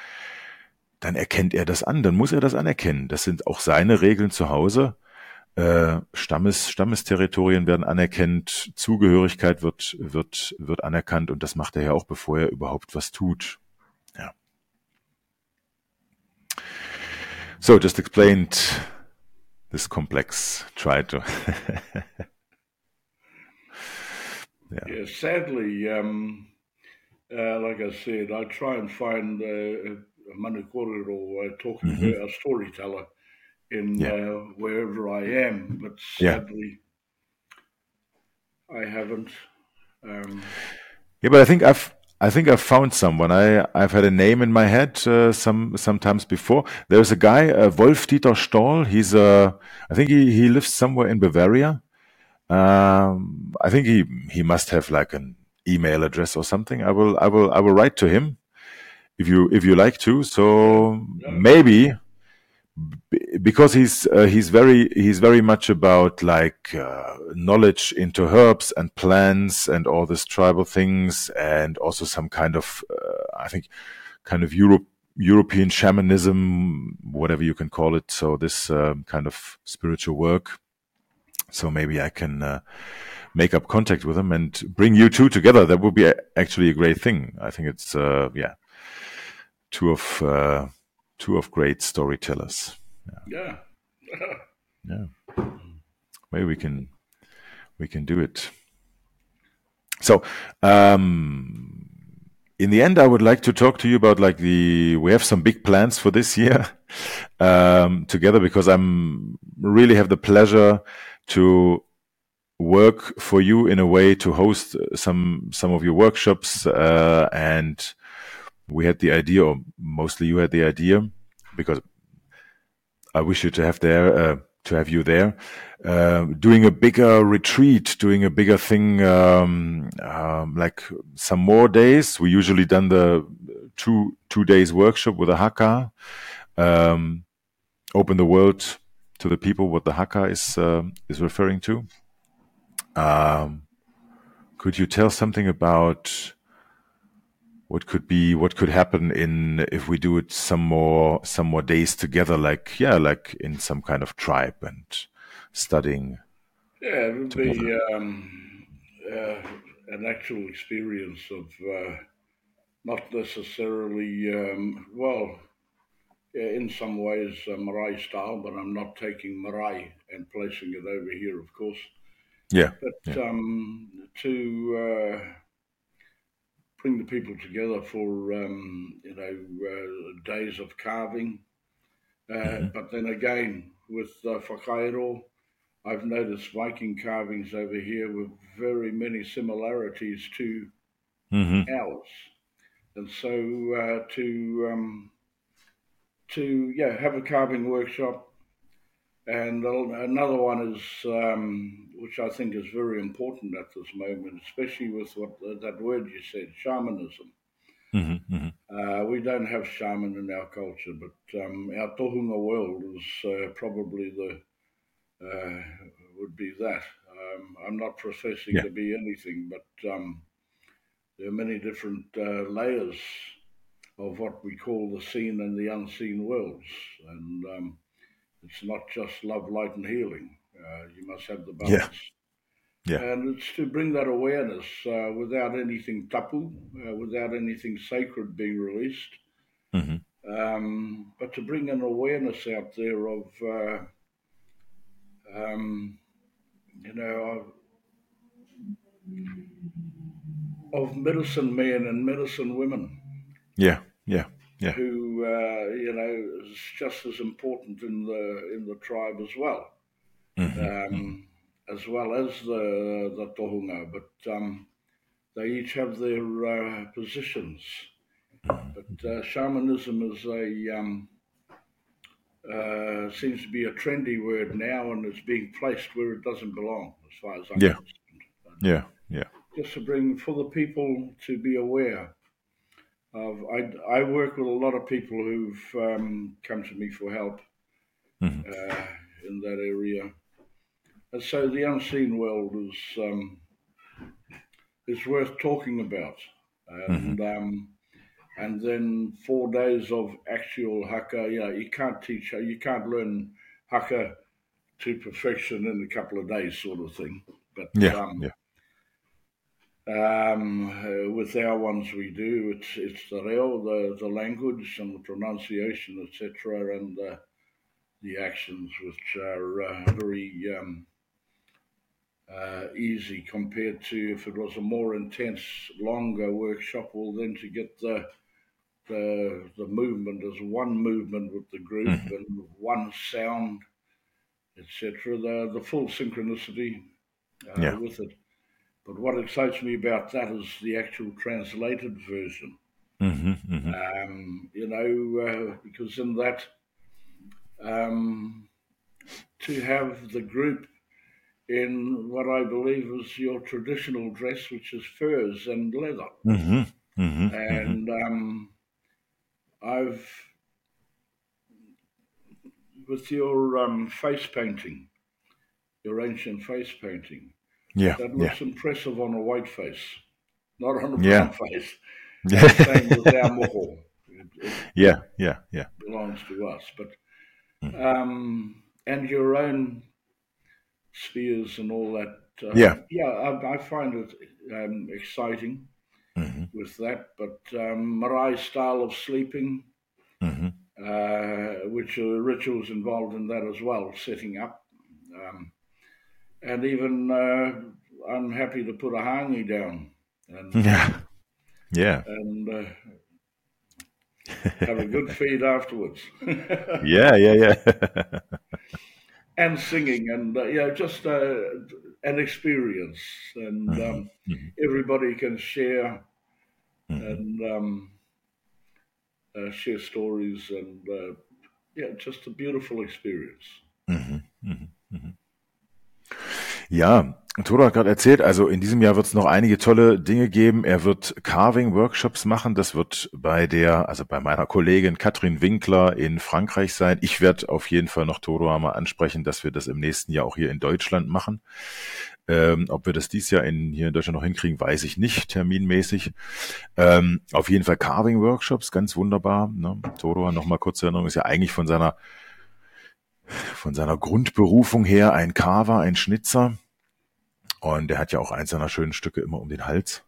dann erkennt er das an, dann muss er das anerkennen. Das sind auch seine Regeln zu Hause. Äh, Stammes, Stammesterritorien werden anerkannt, Zugehörigkeit wird, wird, wird anerkannt und das macht er ja auch, bevor er überhaupt was tut. So just explained this complex. Try to. yeah. yeah. Sadly, um, uh, like I said, I try and find uh, a manu kōrero or uh, talking mm-hmm. to a storyteller in yeah. uh, wherever I am, but sadly, yeah. I haven't. Um, yeah, but I think I've I think I've found someone. I I've had a name in my head uh, some sometimes before. There's a guy, uh, Wolf Dieter Storl. He's uh, I think he he lives somewhere in Bavaria. Um, I think he he must have like an email address or something. I will I will I will write to him if you if you like to. So maybe because he's uh, he's very he's very much about like uh, knowledge into herbs and plants and all these tribal things and also some kind of uh, I think kind of Europe European shamanism whatever you can call it so this um, kind of spiritual work so maybe I can uh, make up contact with him and bring you two together that would be a, actually a great thing I think it's uh, yeah two of uh, two of great storytellers. Yeah. Yeah. yeah. Maybe we can we can do it. So, um, in the end, I would like to talk to you about like the we have some big plans for this year um, together because I'm really have the pleasure to work for you in a way to host some some of your workshops uh, and we had the idea, or mostly you had the idea, because I wish you to have there uh, to have you there, uh, doing a bigger retreat, doing a bigger thing, um, um, like some more days. We usually done the two two days workshop with a haka, um, open the world to the people. What the haka is uh, is referring to. Um, could you tell something about? what could be what could happen in if we do it some more some more days together like yeah like in some kind of tribe and studying yeah it would be um, uh, an actual experience of uh, not necessarily um, well in some ways uh, Marae style but I'm not taking Marae and placing it over here of course yeah but yeah. Um, to uh, bring the people together for um, you know uh, days of carving. Uh, mm-hmm. But then again, with uh, I've noticed Viking carvings over here with very many similarities to mm-hmm. ours, and so uh, to um, to yeah have a carving workshop and another one is, um, which I think is very important at this moment, especially with what uh, that word you said, shamanism. Mm-hmm, mm-hmm. Uh, we don't have shaman in our culture, but um, our tohunga world is uh, probably the uh, would be that. Um, I'm not professing yeah. to be anything, but um, there are many different uh, layers of what we call the seen and the unseen worlds, and um, it's not just love, light, and healing. Uh, you must have the balance. Yeah. yeah. And it's to bring that awareness uh, without anything tapu, uh, without anything sacred being released, mm-hmm. um, but to bring an awareness out there of, uh, um, you know, of, of medicine men and medicine women. Yeah, yeah yeah. who uh, you know is just as important in the in the tribe as well, mm-hmm. Um, as well as the the tohunga. But um, they each have their uh, positions. Mm-hmm. But uh, shamanism is a um, uh, seems to be a trendy word now, and it's being placed where it doesn't belong, as far as I'm yeah. concerned. Yeah, yeah. Just to bring for the people to be aware I, I work with a lot of people who've um, come to me for help mm-hmm. uh, in that area. And so the unseen world is um, is worth talking about, and mm-hmm. um, and then four days of actual haka. You know, you can't teach, you can't learn haka to perfection in a couple of days, sort of thing. But yeah, um, yeah. Um, with our ones we do, it's it's the reo, the, the language and the pronunciation, etc., and uh, the actions, which are uh, very um, uh, easy compared to if it was a more intense, longer workshop. Well, then to get the the the movement as one movement with the group mm-hmm. and one sound, etc. The the full synchronicity uh, yeah. with it but what excites me about that is the actual translated version. Mm-hmm, mm-hmm. Um, you know, uh, because in that, um, to have the group in what I believe is your traditional dress, which is furs and leather. Mm-hmm. Mm-hmm. And um, I've, with your um, face painting, your ancient face painting, yeah, that looks yeah. impressive on a white face, not on a brown yeah. face. Yeah. Same with our yeah, yeah, yeah. Belongs to us, but mm. um, and your own spheres and all that. Uh, yeah, yeah, I, I find it um, exciting mm-hmm. with that. But um, Marae's style of sleeping, mm-hmm. uh, which are rituals involved in that as well, setting up, um, and even uh, I'm happy to put a hangi down. And, yeah, yeah, and. Uh, have a good feed afterwards. yeah, yeah, yeah. and singing and uh, yeah, just uh, an experience, and mm-hmm. um, mm-hmm. everybody can share mm-hmm. and um, uh, share stories, and uh, yeah, just a beautiful experience. Ja, Toro hat gerade erzählt, also in diesem Jahr wird es noch einige tolle Dinge geben. Er wird Carving-Workshops machen. Das wird bei der, also bei meiner Kollegin Katrin Winkler in Frankreich sein. Ich werde auf jeden Fall noch Toro mal ansprechen, dass wir das im nächsten Jahr auch hier in Deutschland machen. Ähm, ob wir das dieses Jahr in, hier in Deutschland noch hinkriegen, weiß ich nicht, terminmäßig. Ähm, auf jeden Fall Carving-Workshops, ganz wunderbar. Ne? Toro, nochmal kurze Erinnerung, ist ja eigentlich von seiner von seiner Grundberufung her ein Carver, ein Schnitzer. Und der hat ja auch eins seiner schönen Stücke immer um den Hals.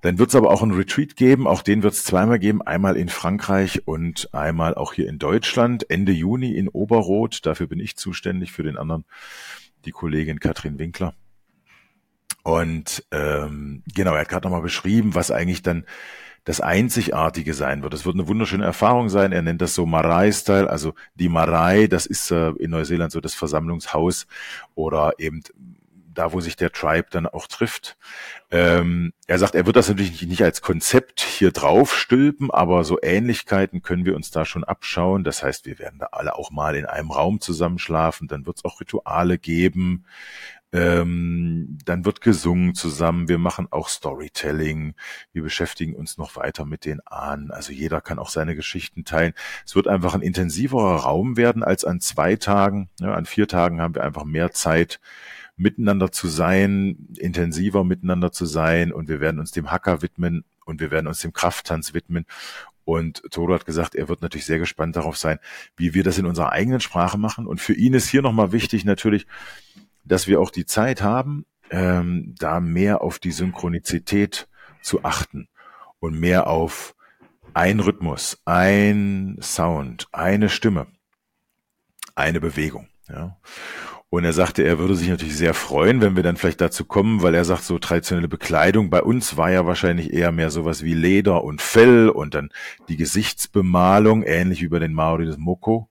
Dann wird es aber auch ein Retreat geben, auch den wird es zweimal geben, einmal in Frankreich und einmal auch hier in Deutschland, Ende Juni in Oberrot. Dafür bin ich zuständig, für den anderen die Kollegin Katrin Winkler. Und ähm, genau, er hat gerade nochmal beschrieben, was eigentlich dann das Einzigartige sein wird. Es wird eine wunderschöne Erfahrung sein. Er nennt das so Marai-Style, also die Marai, das ist äh, in Neuseeland so das Versammlungshaus oder eben da, wo sich der Tribe dann auch trifft. Ähm, er sagt, er wird das natürlich nicht als Konzept hier drauf stülpen, aber so Ähnlichkeiten können wir uns da schon abschauen. Das heißt, wir werden da alle auch mal in einem Raum zusammenschlafen. Dann wird es auch Rituale geben. Ähm, dann wird gesungen zusammen. Wir machen auch Storytelling. Wir beschäftigen uns noch weiter mit den Ahnen. Also jeder kann auch seine Geschichten teilen. Es wird einfach ein intensiverer Raum werden als an zwei Tagen. Ja, an vier Tagen haben wir einfach mehr Zeit, miteinander zu sein, intensiver miteinander zu sein. Und wir werden uns dem Hacker widmen und wir werden uns dem Krafttanz widmen. Und Toro hat gesagt, er wird natürlich sehr gespannt darauf sein, wie wir das in unserer eigenen Sprache machen. Und für ihn ist hier nochmal wichtig natürlich, dass wir auch die Zeit haben, ähm, da mehr auf die Synchronizität zu achten und mehr auf ein Rhythmus, ein Sound, eine Stimme, eine Bewegung. Ja. Und er sagte, er würde sich natürlich sehr freuen, wenn wir dann vielleicht dazu kommen, weil er sagt, so traditionelle Bekleidung bei uns war ja wahrscheinlich eher mehr sowas wie Leder und Fell und dann die Gesichtsbemalung, ähnlich wie bei den Maori des Moko.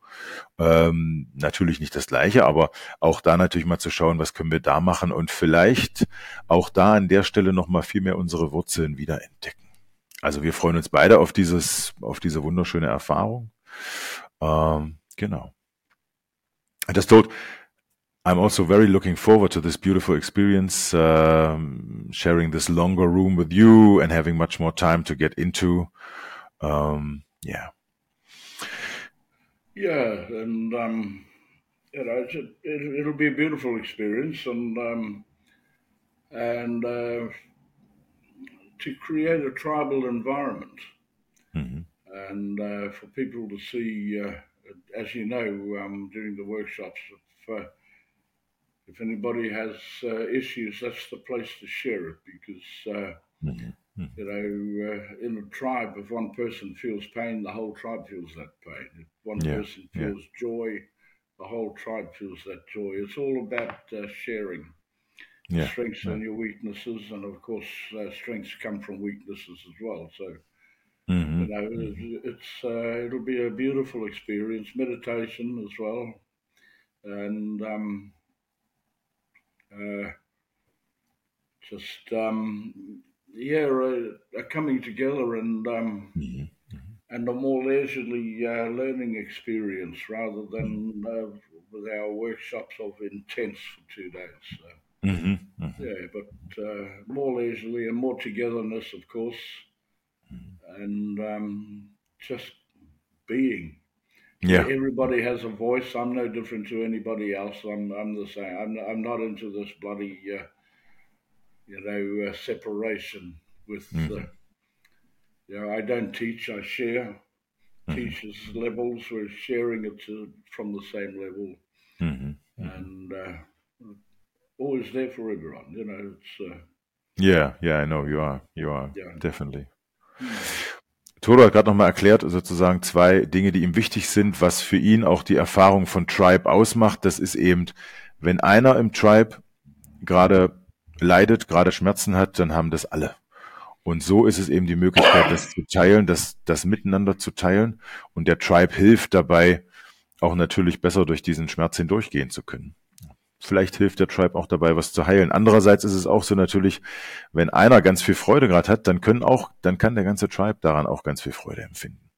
Ähm, natürlich nicht das gleiche, aber auch da natürlich mal zu schauen, was können wir da machen und vielleicht auch da an der Stelle nochmal viel mehr unsere Wurzeln wieder entdecken. Also wir freuen uns beide auf dieses, auf diese wunderschöne Erfahrung. Ähm, genau. Das Tod, I'm also very looking forward to this beautiful experience, um, sharing this longer room with you and having much more time to get into. Um, yeah. Yeah, and um, you know, it, will be a beautiful experience, and um, and uh, to create a tribal environment, mm-hmm. and uh, for people to see, uh, as you know, um, during the workshops, if, uh, if anybody has uh, issues, that's the place to share it because. Uh, mm-hmm. Mm. You know, uh, in a tribe, if one person feels pain, the whole tribe feels that pain. If one yeah. person feels yeah. joy, the whole tribe feels that joy. It's all about uh, sharing yeah. strengths and your weaknesses, and of course, uh, strengths come from weaknesses as well. So, mm-hmm. you know, mm-hmm. it's uh, it'll be a beautiful experience, meditation as well, and um, uh, just um, yeah, a, a, coming together and um, mm-hmm. and a more leisurely uh, learning experience rather than uh, with our workshops of intense for two days. So, mm-hmm. Mm-hmm. Yeah, but uh, more leisurely and more togetherness, of course, mm-hmm. and um, just being. Yeah. Everybody has a voice. I'm no different to anybody else. I'm I'm the same. I'm I'm not into this bloody uh, you know uh, separation with. Mm-hmm. Uh, you know, I don't teach. I share. Mm-hmm. Teachers levels. We're sharing it to, from the same level, mm-hmm. mm-hmm. and uh, always there for everyone. You know, it's. Uh, yeah, yeah, I know you are. You are yeah. definitely. Mm. Toto hat gerade nochmal erklärt, sozusagen zwei Dinge, die ihm wichtig sind, was für ihn auch die Erfahrung von Tribe ausmacht. Das ist eben, wenn einer im Tribe gerade leidet, gerade Schmerzen hat, dann haben das alle. Und so ist es eben die Möglichkeit, das zu teilen, das, das miteinander zu teilen. Und der Tribe hilft dabei, auch natürlich besser durch diesen Schmerz hindurchgehen zu können. Vielleicht hilft der Tribe auch dabei, was zu heilen. Andererseits ist es auch so natürlich, wenn einer ganz viel Freude gerade hat, dann können auch, dann kann der ganze Tribe daran auch ganz viel Freude empfinden.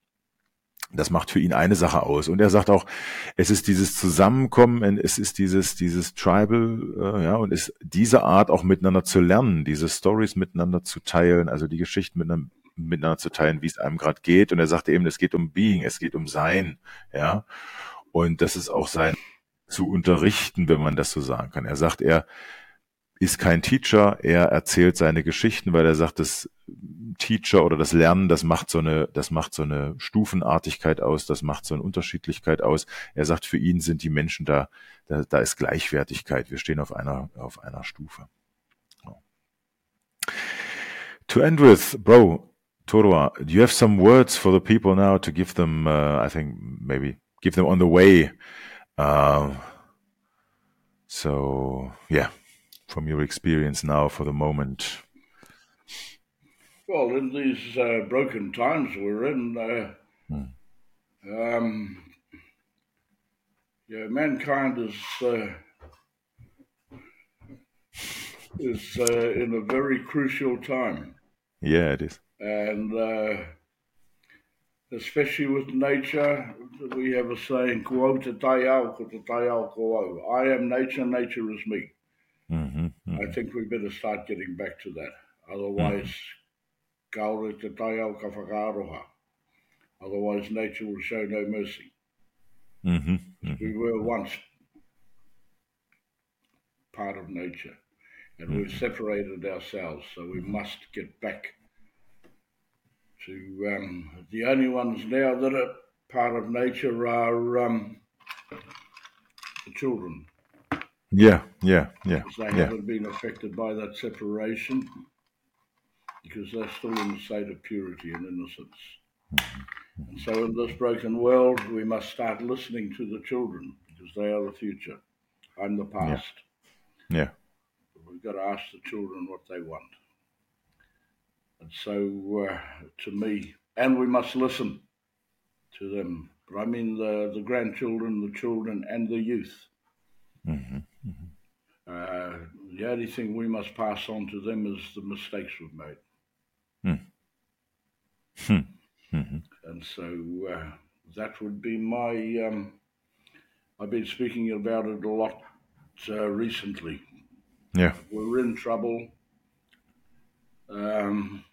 Das macht für ihn eine Sache aus. Und er sagt auch, es ist dieses Zusammenkommen, es ist dieses, dieses Tribal, äh, ja, und ist diese Art auch miteinander zu lernen, diese Stories miteinander zu teilen, also die Geschichten miteinander, miteinander zu teilen, wie es einem gerade geht. Und er sagte eben, es geht um Being, es geht um Sein, ja. Und das ist auch sein zu unterrichten, wenn man das so sagen kann. Er sagt, er ist kein Teacher, er erzählt seine Geschichten, weil er sagt, das Teacher oder das Lernen, das macht so eine, das macht so eine Stufenartigkeit aus, das macht so eine Unterschiedlichkeit aus. Er sagt, für ihn sind die Menschen da, da, da ist Gleichwertigkeit. Wir stehen auf einer, auf einer Stufe. To end with, bro, Toroa, do you have some words for the people now to give them, uh, I think maybe give them on the way Um, so, yeah, from your experience now for the moment. Well, in these uh, broken times we're in, uh, hmm. um, yeah, mankind is uh, is uh, in a very crucial time. Yeah, it is. And uh, especially with nature, we have a saying, I am nature, nature is me. Mm-hmm, mm-hmm. I think we better start getting back to that. Otherwise, mm-hmm. Otherwise, nature will show no mercy. Mm-hmm, mm-hmm. We were once part of nature, and we've mm-hmm. separated ourselves, so we must get back to um, the only ones now that are part of nature are um, the children. Yeah, yeah, yeah. They yeah. haven't been affected by that separation because they're still in a state of purity and innocence. Mm-hmm. And so, in this broken world, we must start listening to the children because they are the future. I'm the past. Yeah. yeah. We've got to ask the children what they want. And so, uh, to me, and we must listen to them. But I mean the, the grandchildren, the children, and the youth. Mm-hmm. Uh, the only thing we must pass on to them is the mistakes we've made. Mm. Mm-hmm. And so uh, that would be my. Um, I've been speaking about it a lot uh, recently. Yeah. We're in trouble. Um,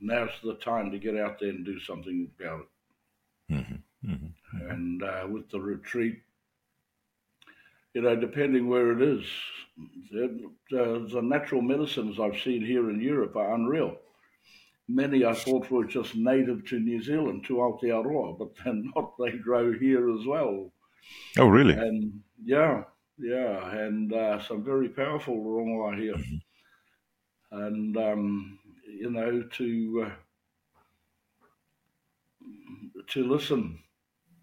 now's the time to get out there and do something about it. Mm-hmm, mm-hmm, and uh, with the retreat, you know, depending where it is, the, the natural medicines I've seen here in Europe are unreal. Many I thought were just native to New Zealand, to Aotearoa, but they're not. They grow here as well. Oh, really? And yeah, yeah, and uh, some very powerful rongoa here. Mm-hmm. And um, you know, to uh, to listen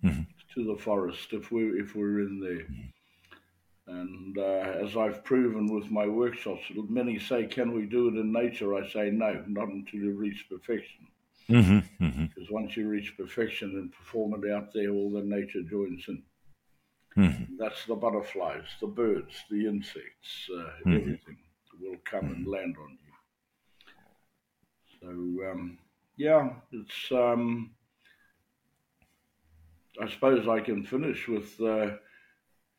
mm-hmm. to the forest if we if we're in there. Mm-hmm. And uh, as I've proven with my workshops, many say, "Can we do it in nature?" I say, "No, not until you reach perfection." Mm-hmm, mm-hmm. Because once you reach perfection and perform it out there, all the nature joins in. Mm-hmm. That's the butterflies, the birds, the insects, uh, mm-hmm. everything. will come and land on you. So um, yeah, it's. Um, I suppose I can finish with. Uh,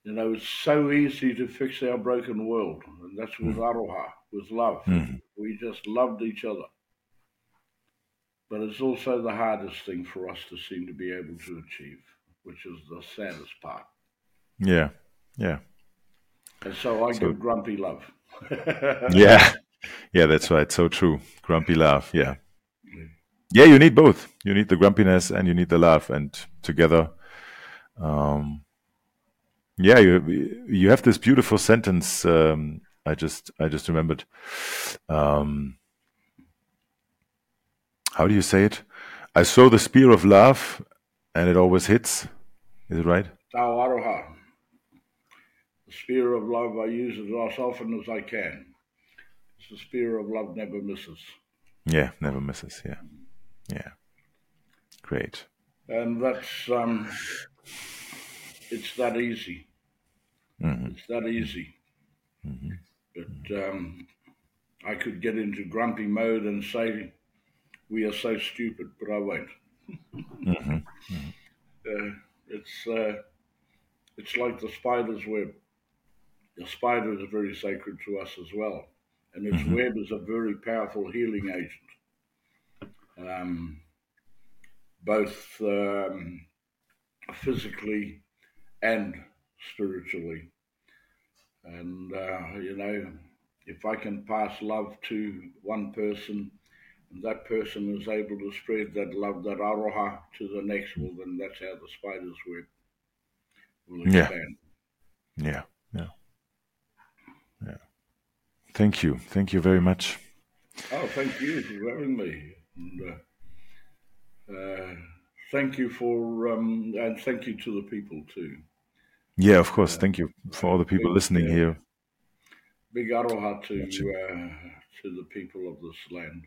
you know, it's so easy to fix our broken world, and that's with aroha, with love. Mhm. We just loved each other. But it's also the hardest thing for us to seem to be able to achieve, which is the saddest part. Yeah. Yeah. And so I So- give grumpy love. Yeah. Yeah, that's right. So true. Grumpy love. Yeah. Yeah, you need both. You need the grumpiness and you need the love, and together, um, yeah, you you have this beautiful sentence. Um, I just I just remembered. Um, how do you say it? I throw the spear of love, and it always hits. Is it right? Tau aroha. The spear of love, I use it as often as I can. The spear of love never misses. Yeah, never misses. Yeah, yeah, great. And that's, um, it's that easy. Mhm. It's that easy. But um, I could get into grumpy mode and say, we are so stupid, but I won't. Mhm. Uh, it's, uh, it's like the spider's web. The spider is very sacred to us as well. And its web is a very powerful healing agent. Um, both um, physically and spiritually. And, uh, you know, if I can pass love to one person and that person is able to spread that love, that aroha to the next, well, then that's how the spider's web will Yeah. expand. Yeah, yeah, yeah. Thank you, thank you very much. Oh, thank you for having me. And, uh, uh, thank you for, um, and thank you to the people too. Yeah, of course. Thank you for all the people Big, listening uh, here. Big aroha to, Gotcha. uh, to the people of this land.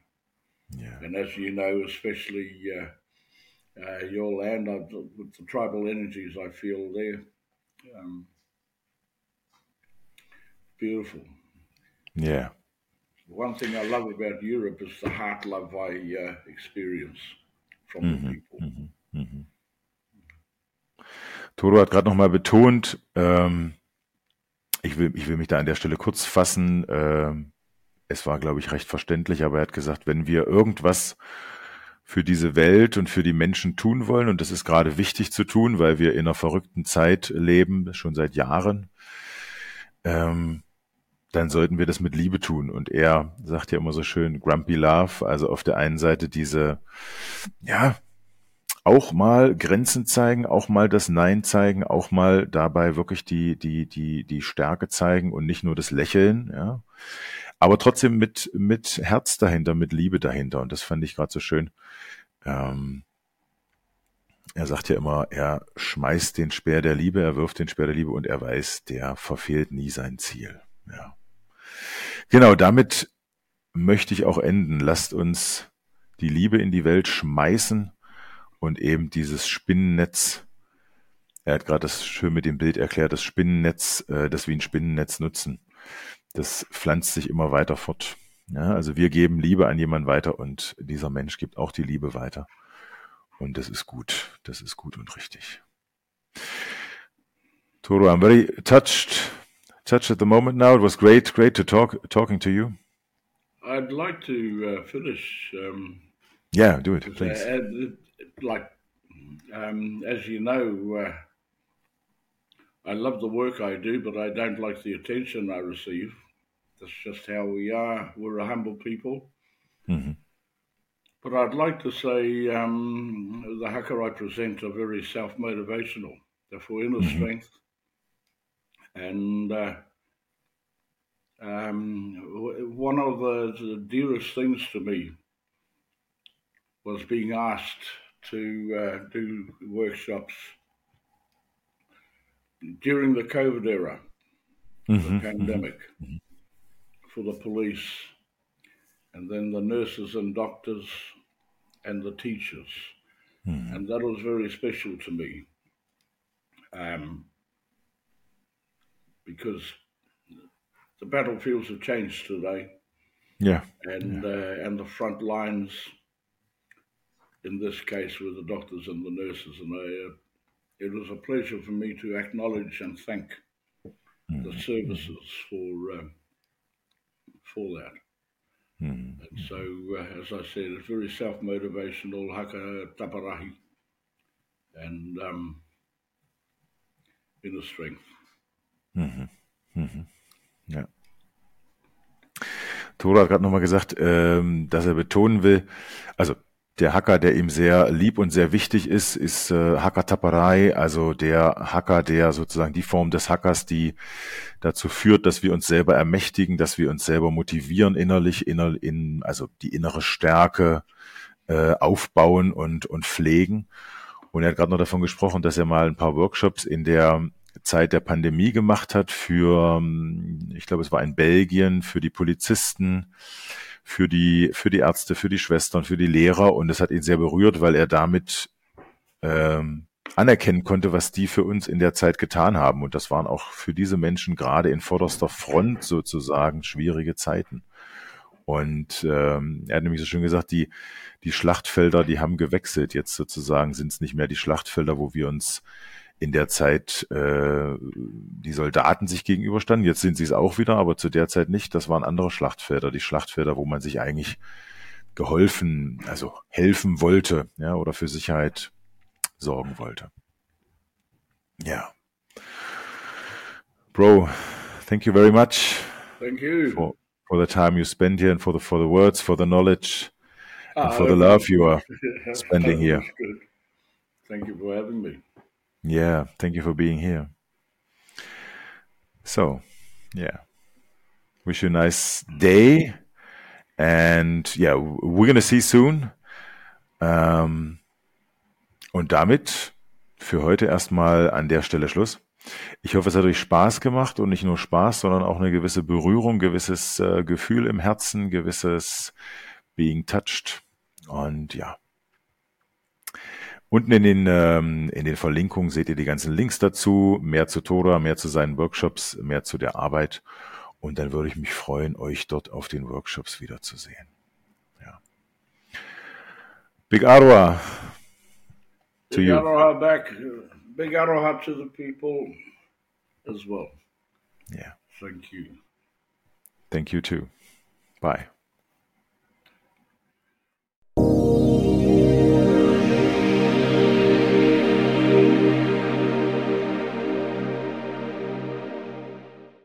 Yeah, And as you know, especially uh, uh, your land, I've, with the tribal energies I feel there, um, beautiful. yeah, One thing I love about Europe is the heart love I uh, experience from Mhm, the people. mhm, mhm. Toto hat gerade nochmal betont, ähm, ich, will, ich will mich da an der Stelle kurz fassen. Ähm, es war, glaube ich, recht verständlich, aber er hat gesagt, wenn wir irgendwas für diese Welt und für die Menschen tun wollen, und das ist gerade wichtig zu tun, weil wir in einer verrückten Zeit leben, schon seit Jahren, ähm, dann sollten wir das mit Liebe tun. Und er sagt ja immer so schön, Grumpy Love, also auf der einen Seite diese, ja, auch mal Grenzen zeigen, auch mal das Nein zeigen, auch mal dabei wirklich die, die, die, die Stärke zeigen und nicht nur das Lächeln, ja. Aber trotzdem mit, mit Herz dahinter, mit Liebe dahinter. Und das fand ich gerade so schön. Ähm, er sagt ja immer, er schmeißt den Speer der Liebe, er wirft den Speer der Liebe und er weiß, der verfehlt nie sein Ziel. Ja. Genau, damit möchte ich auch enden. Lasst uns die Liebe in die Welt schmeißen und eben dieses Spinnennetz, er hat gerade das schön mit dem Bild erklärt, das Spinnennetz, äh, das wie ein Spinnennetz nutzen. Das pflanzt sich immer weiter fort. Ja, also wir geben Liebe an jemanden weiter und dieser Mensch gibt auch die Liebe weiter. Und das ist gut. Das ist gut und richtig. Toro, I'm very touched, touched at the moment now. It was great, great to talk, talking to you. I'd like to uh, finish, um, Yeah, do it, please. uh, like, um, as you know, uh, I love the work I do, but I don't like the attention I receive. That's just how we are. We're a humble people. Mhm. But I'd like to say um, the haka I present are very self motivational. They're for inner Mhm. strength. And uh, um, w- one of the, the dearest things to me was being asked to uh, do workshops during the COVID era, the Mhm. pandemic, for the police, and then the nurses and doctors and the teachers. Mhm. And that was very special to me. Um, because the battlefields have changed today. Yeah. And yeah. Uh, and the front lines, in this case, with the doctors and the nurses, and I, uh, it was a pleasure for me to acknowledge and thank mm. the services for um, for that. Mm. And so, uh, as I said, it's very self motivational, haka taparahi, and um, inner strength. Mhm. Mhm. Ja. Toro hat gerade nochmal gesagt, ähm, dass er betonen will, also der Hacker, der ihm sehr lieb und sehr wichtig ist, ist äh, Hacker Tapperei, also der Hacker, der sozusagen die Form des Hackers, die dazu führt, dass wir uns selber ermächtigen, dass wir uns selber motivieren innerlich, inner, in, also die innere Stärke äh, aufbauen und, und pflegen. Und er hat gerade noch davon gesprochen, dass er mal ein paar Workshops in der Zeit der Pandemie gemacht hat für, ähm, ich glaube, es war in Belgien, für die Polizisten, für die, für die Ärzte, für die Schwestern, für die Lehrer. Und es hat ihn sehr berührt, weil er damit ähm, anerkennen konnte, was die für uns in der Zeit getan haben. Und das waren auch für diese Menschen gerade in vorderster Front sozusagen schwierige Zeiten. Und ähm, er hat nämlich so schön gesagt, die, die Schlachtfelder, die haben gewechselt. Jetzt sozusagen sind es nicht mehr die Schlachtfelder, wo wir uns in der Zeit äh, die Soldaten sich gegenüberstanden. Jetzt sind sie es auch wieder, aber zu der Zeit nicht. Das waren andere Schlachtfelder, die Schlachtfelder, wo man sich eigentlich geholfen, also helfen wollte, ja, oder für Sicherheit sorgen wollte. Ja. Bro, thank you very much. Thank you. For, for the time you spend here and for the for the words, for the knowledge, ah, and for the love you are spending here. Thank you for having me. Yeah, thank you for being here. So, yeah, wish you a nice day, and yeah, we're gonna see soon. Ähm, und damit für heute erstmal an der Stelle Schluss. Ich hoffe, es hat euch Spaß gemacht und nicht nur Spaß, sondern auch eine gewisse Berührung, gewisses äh, Gefühl im Herzen, gewisses Being touched. Und ja, Unten in den, ähm, in den Verlinkungen seht ihr die ganzen Links dazu, mehr zu Tora, mehr zu seinen Workshops, mehr zu der Arbeit. Und dann würde ich mich freuen, euch dort auf den Workshops wiederzusehen. Ja. Big Arwa. To Big you. Aroha back. Big Aroha to the people as well. Yeah. Thank you. Thank you too. Bye.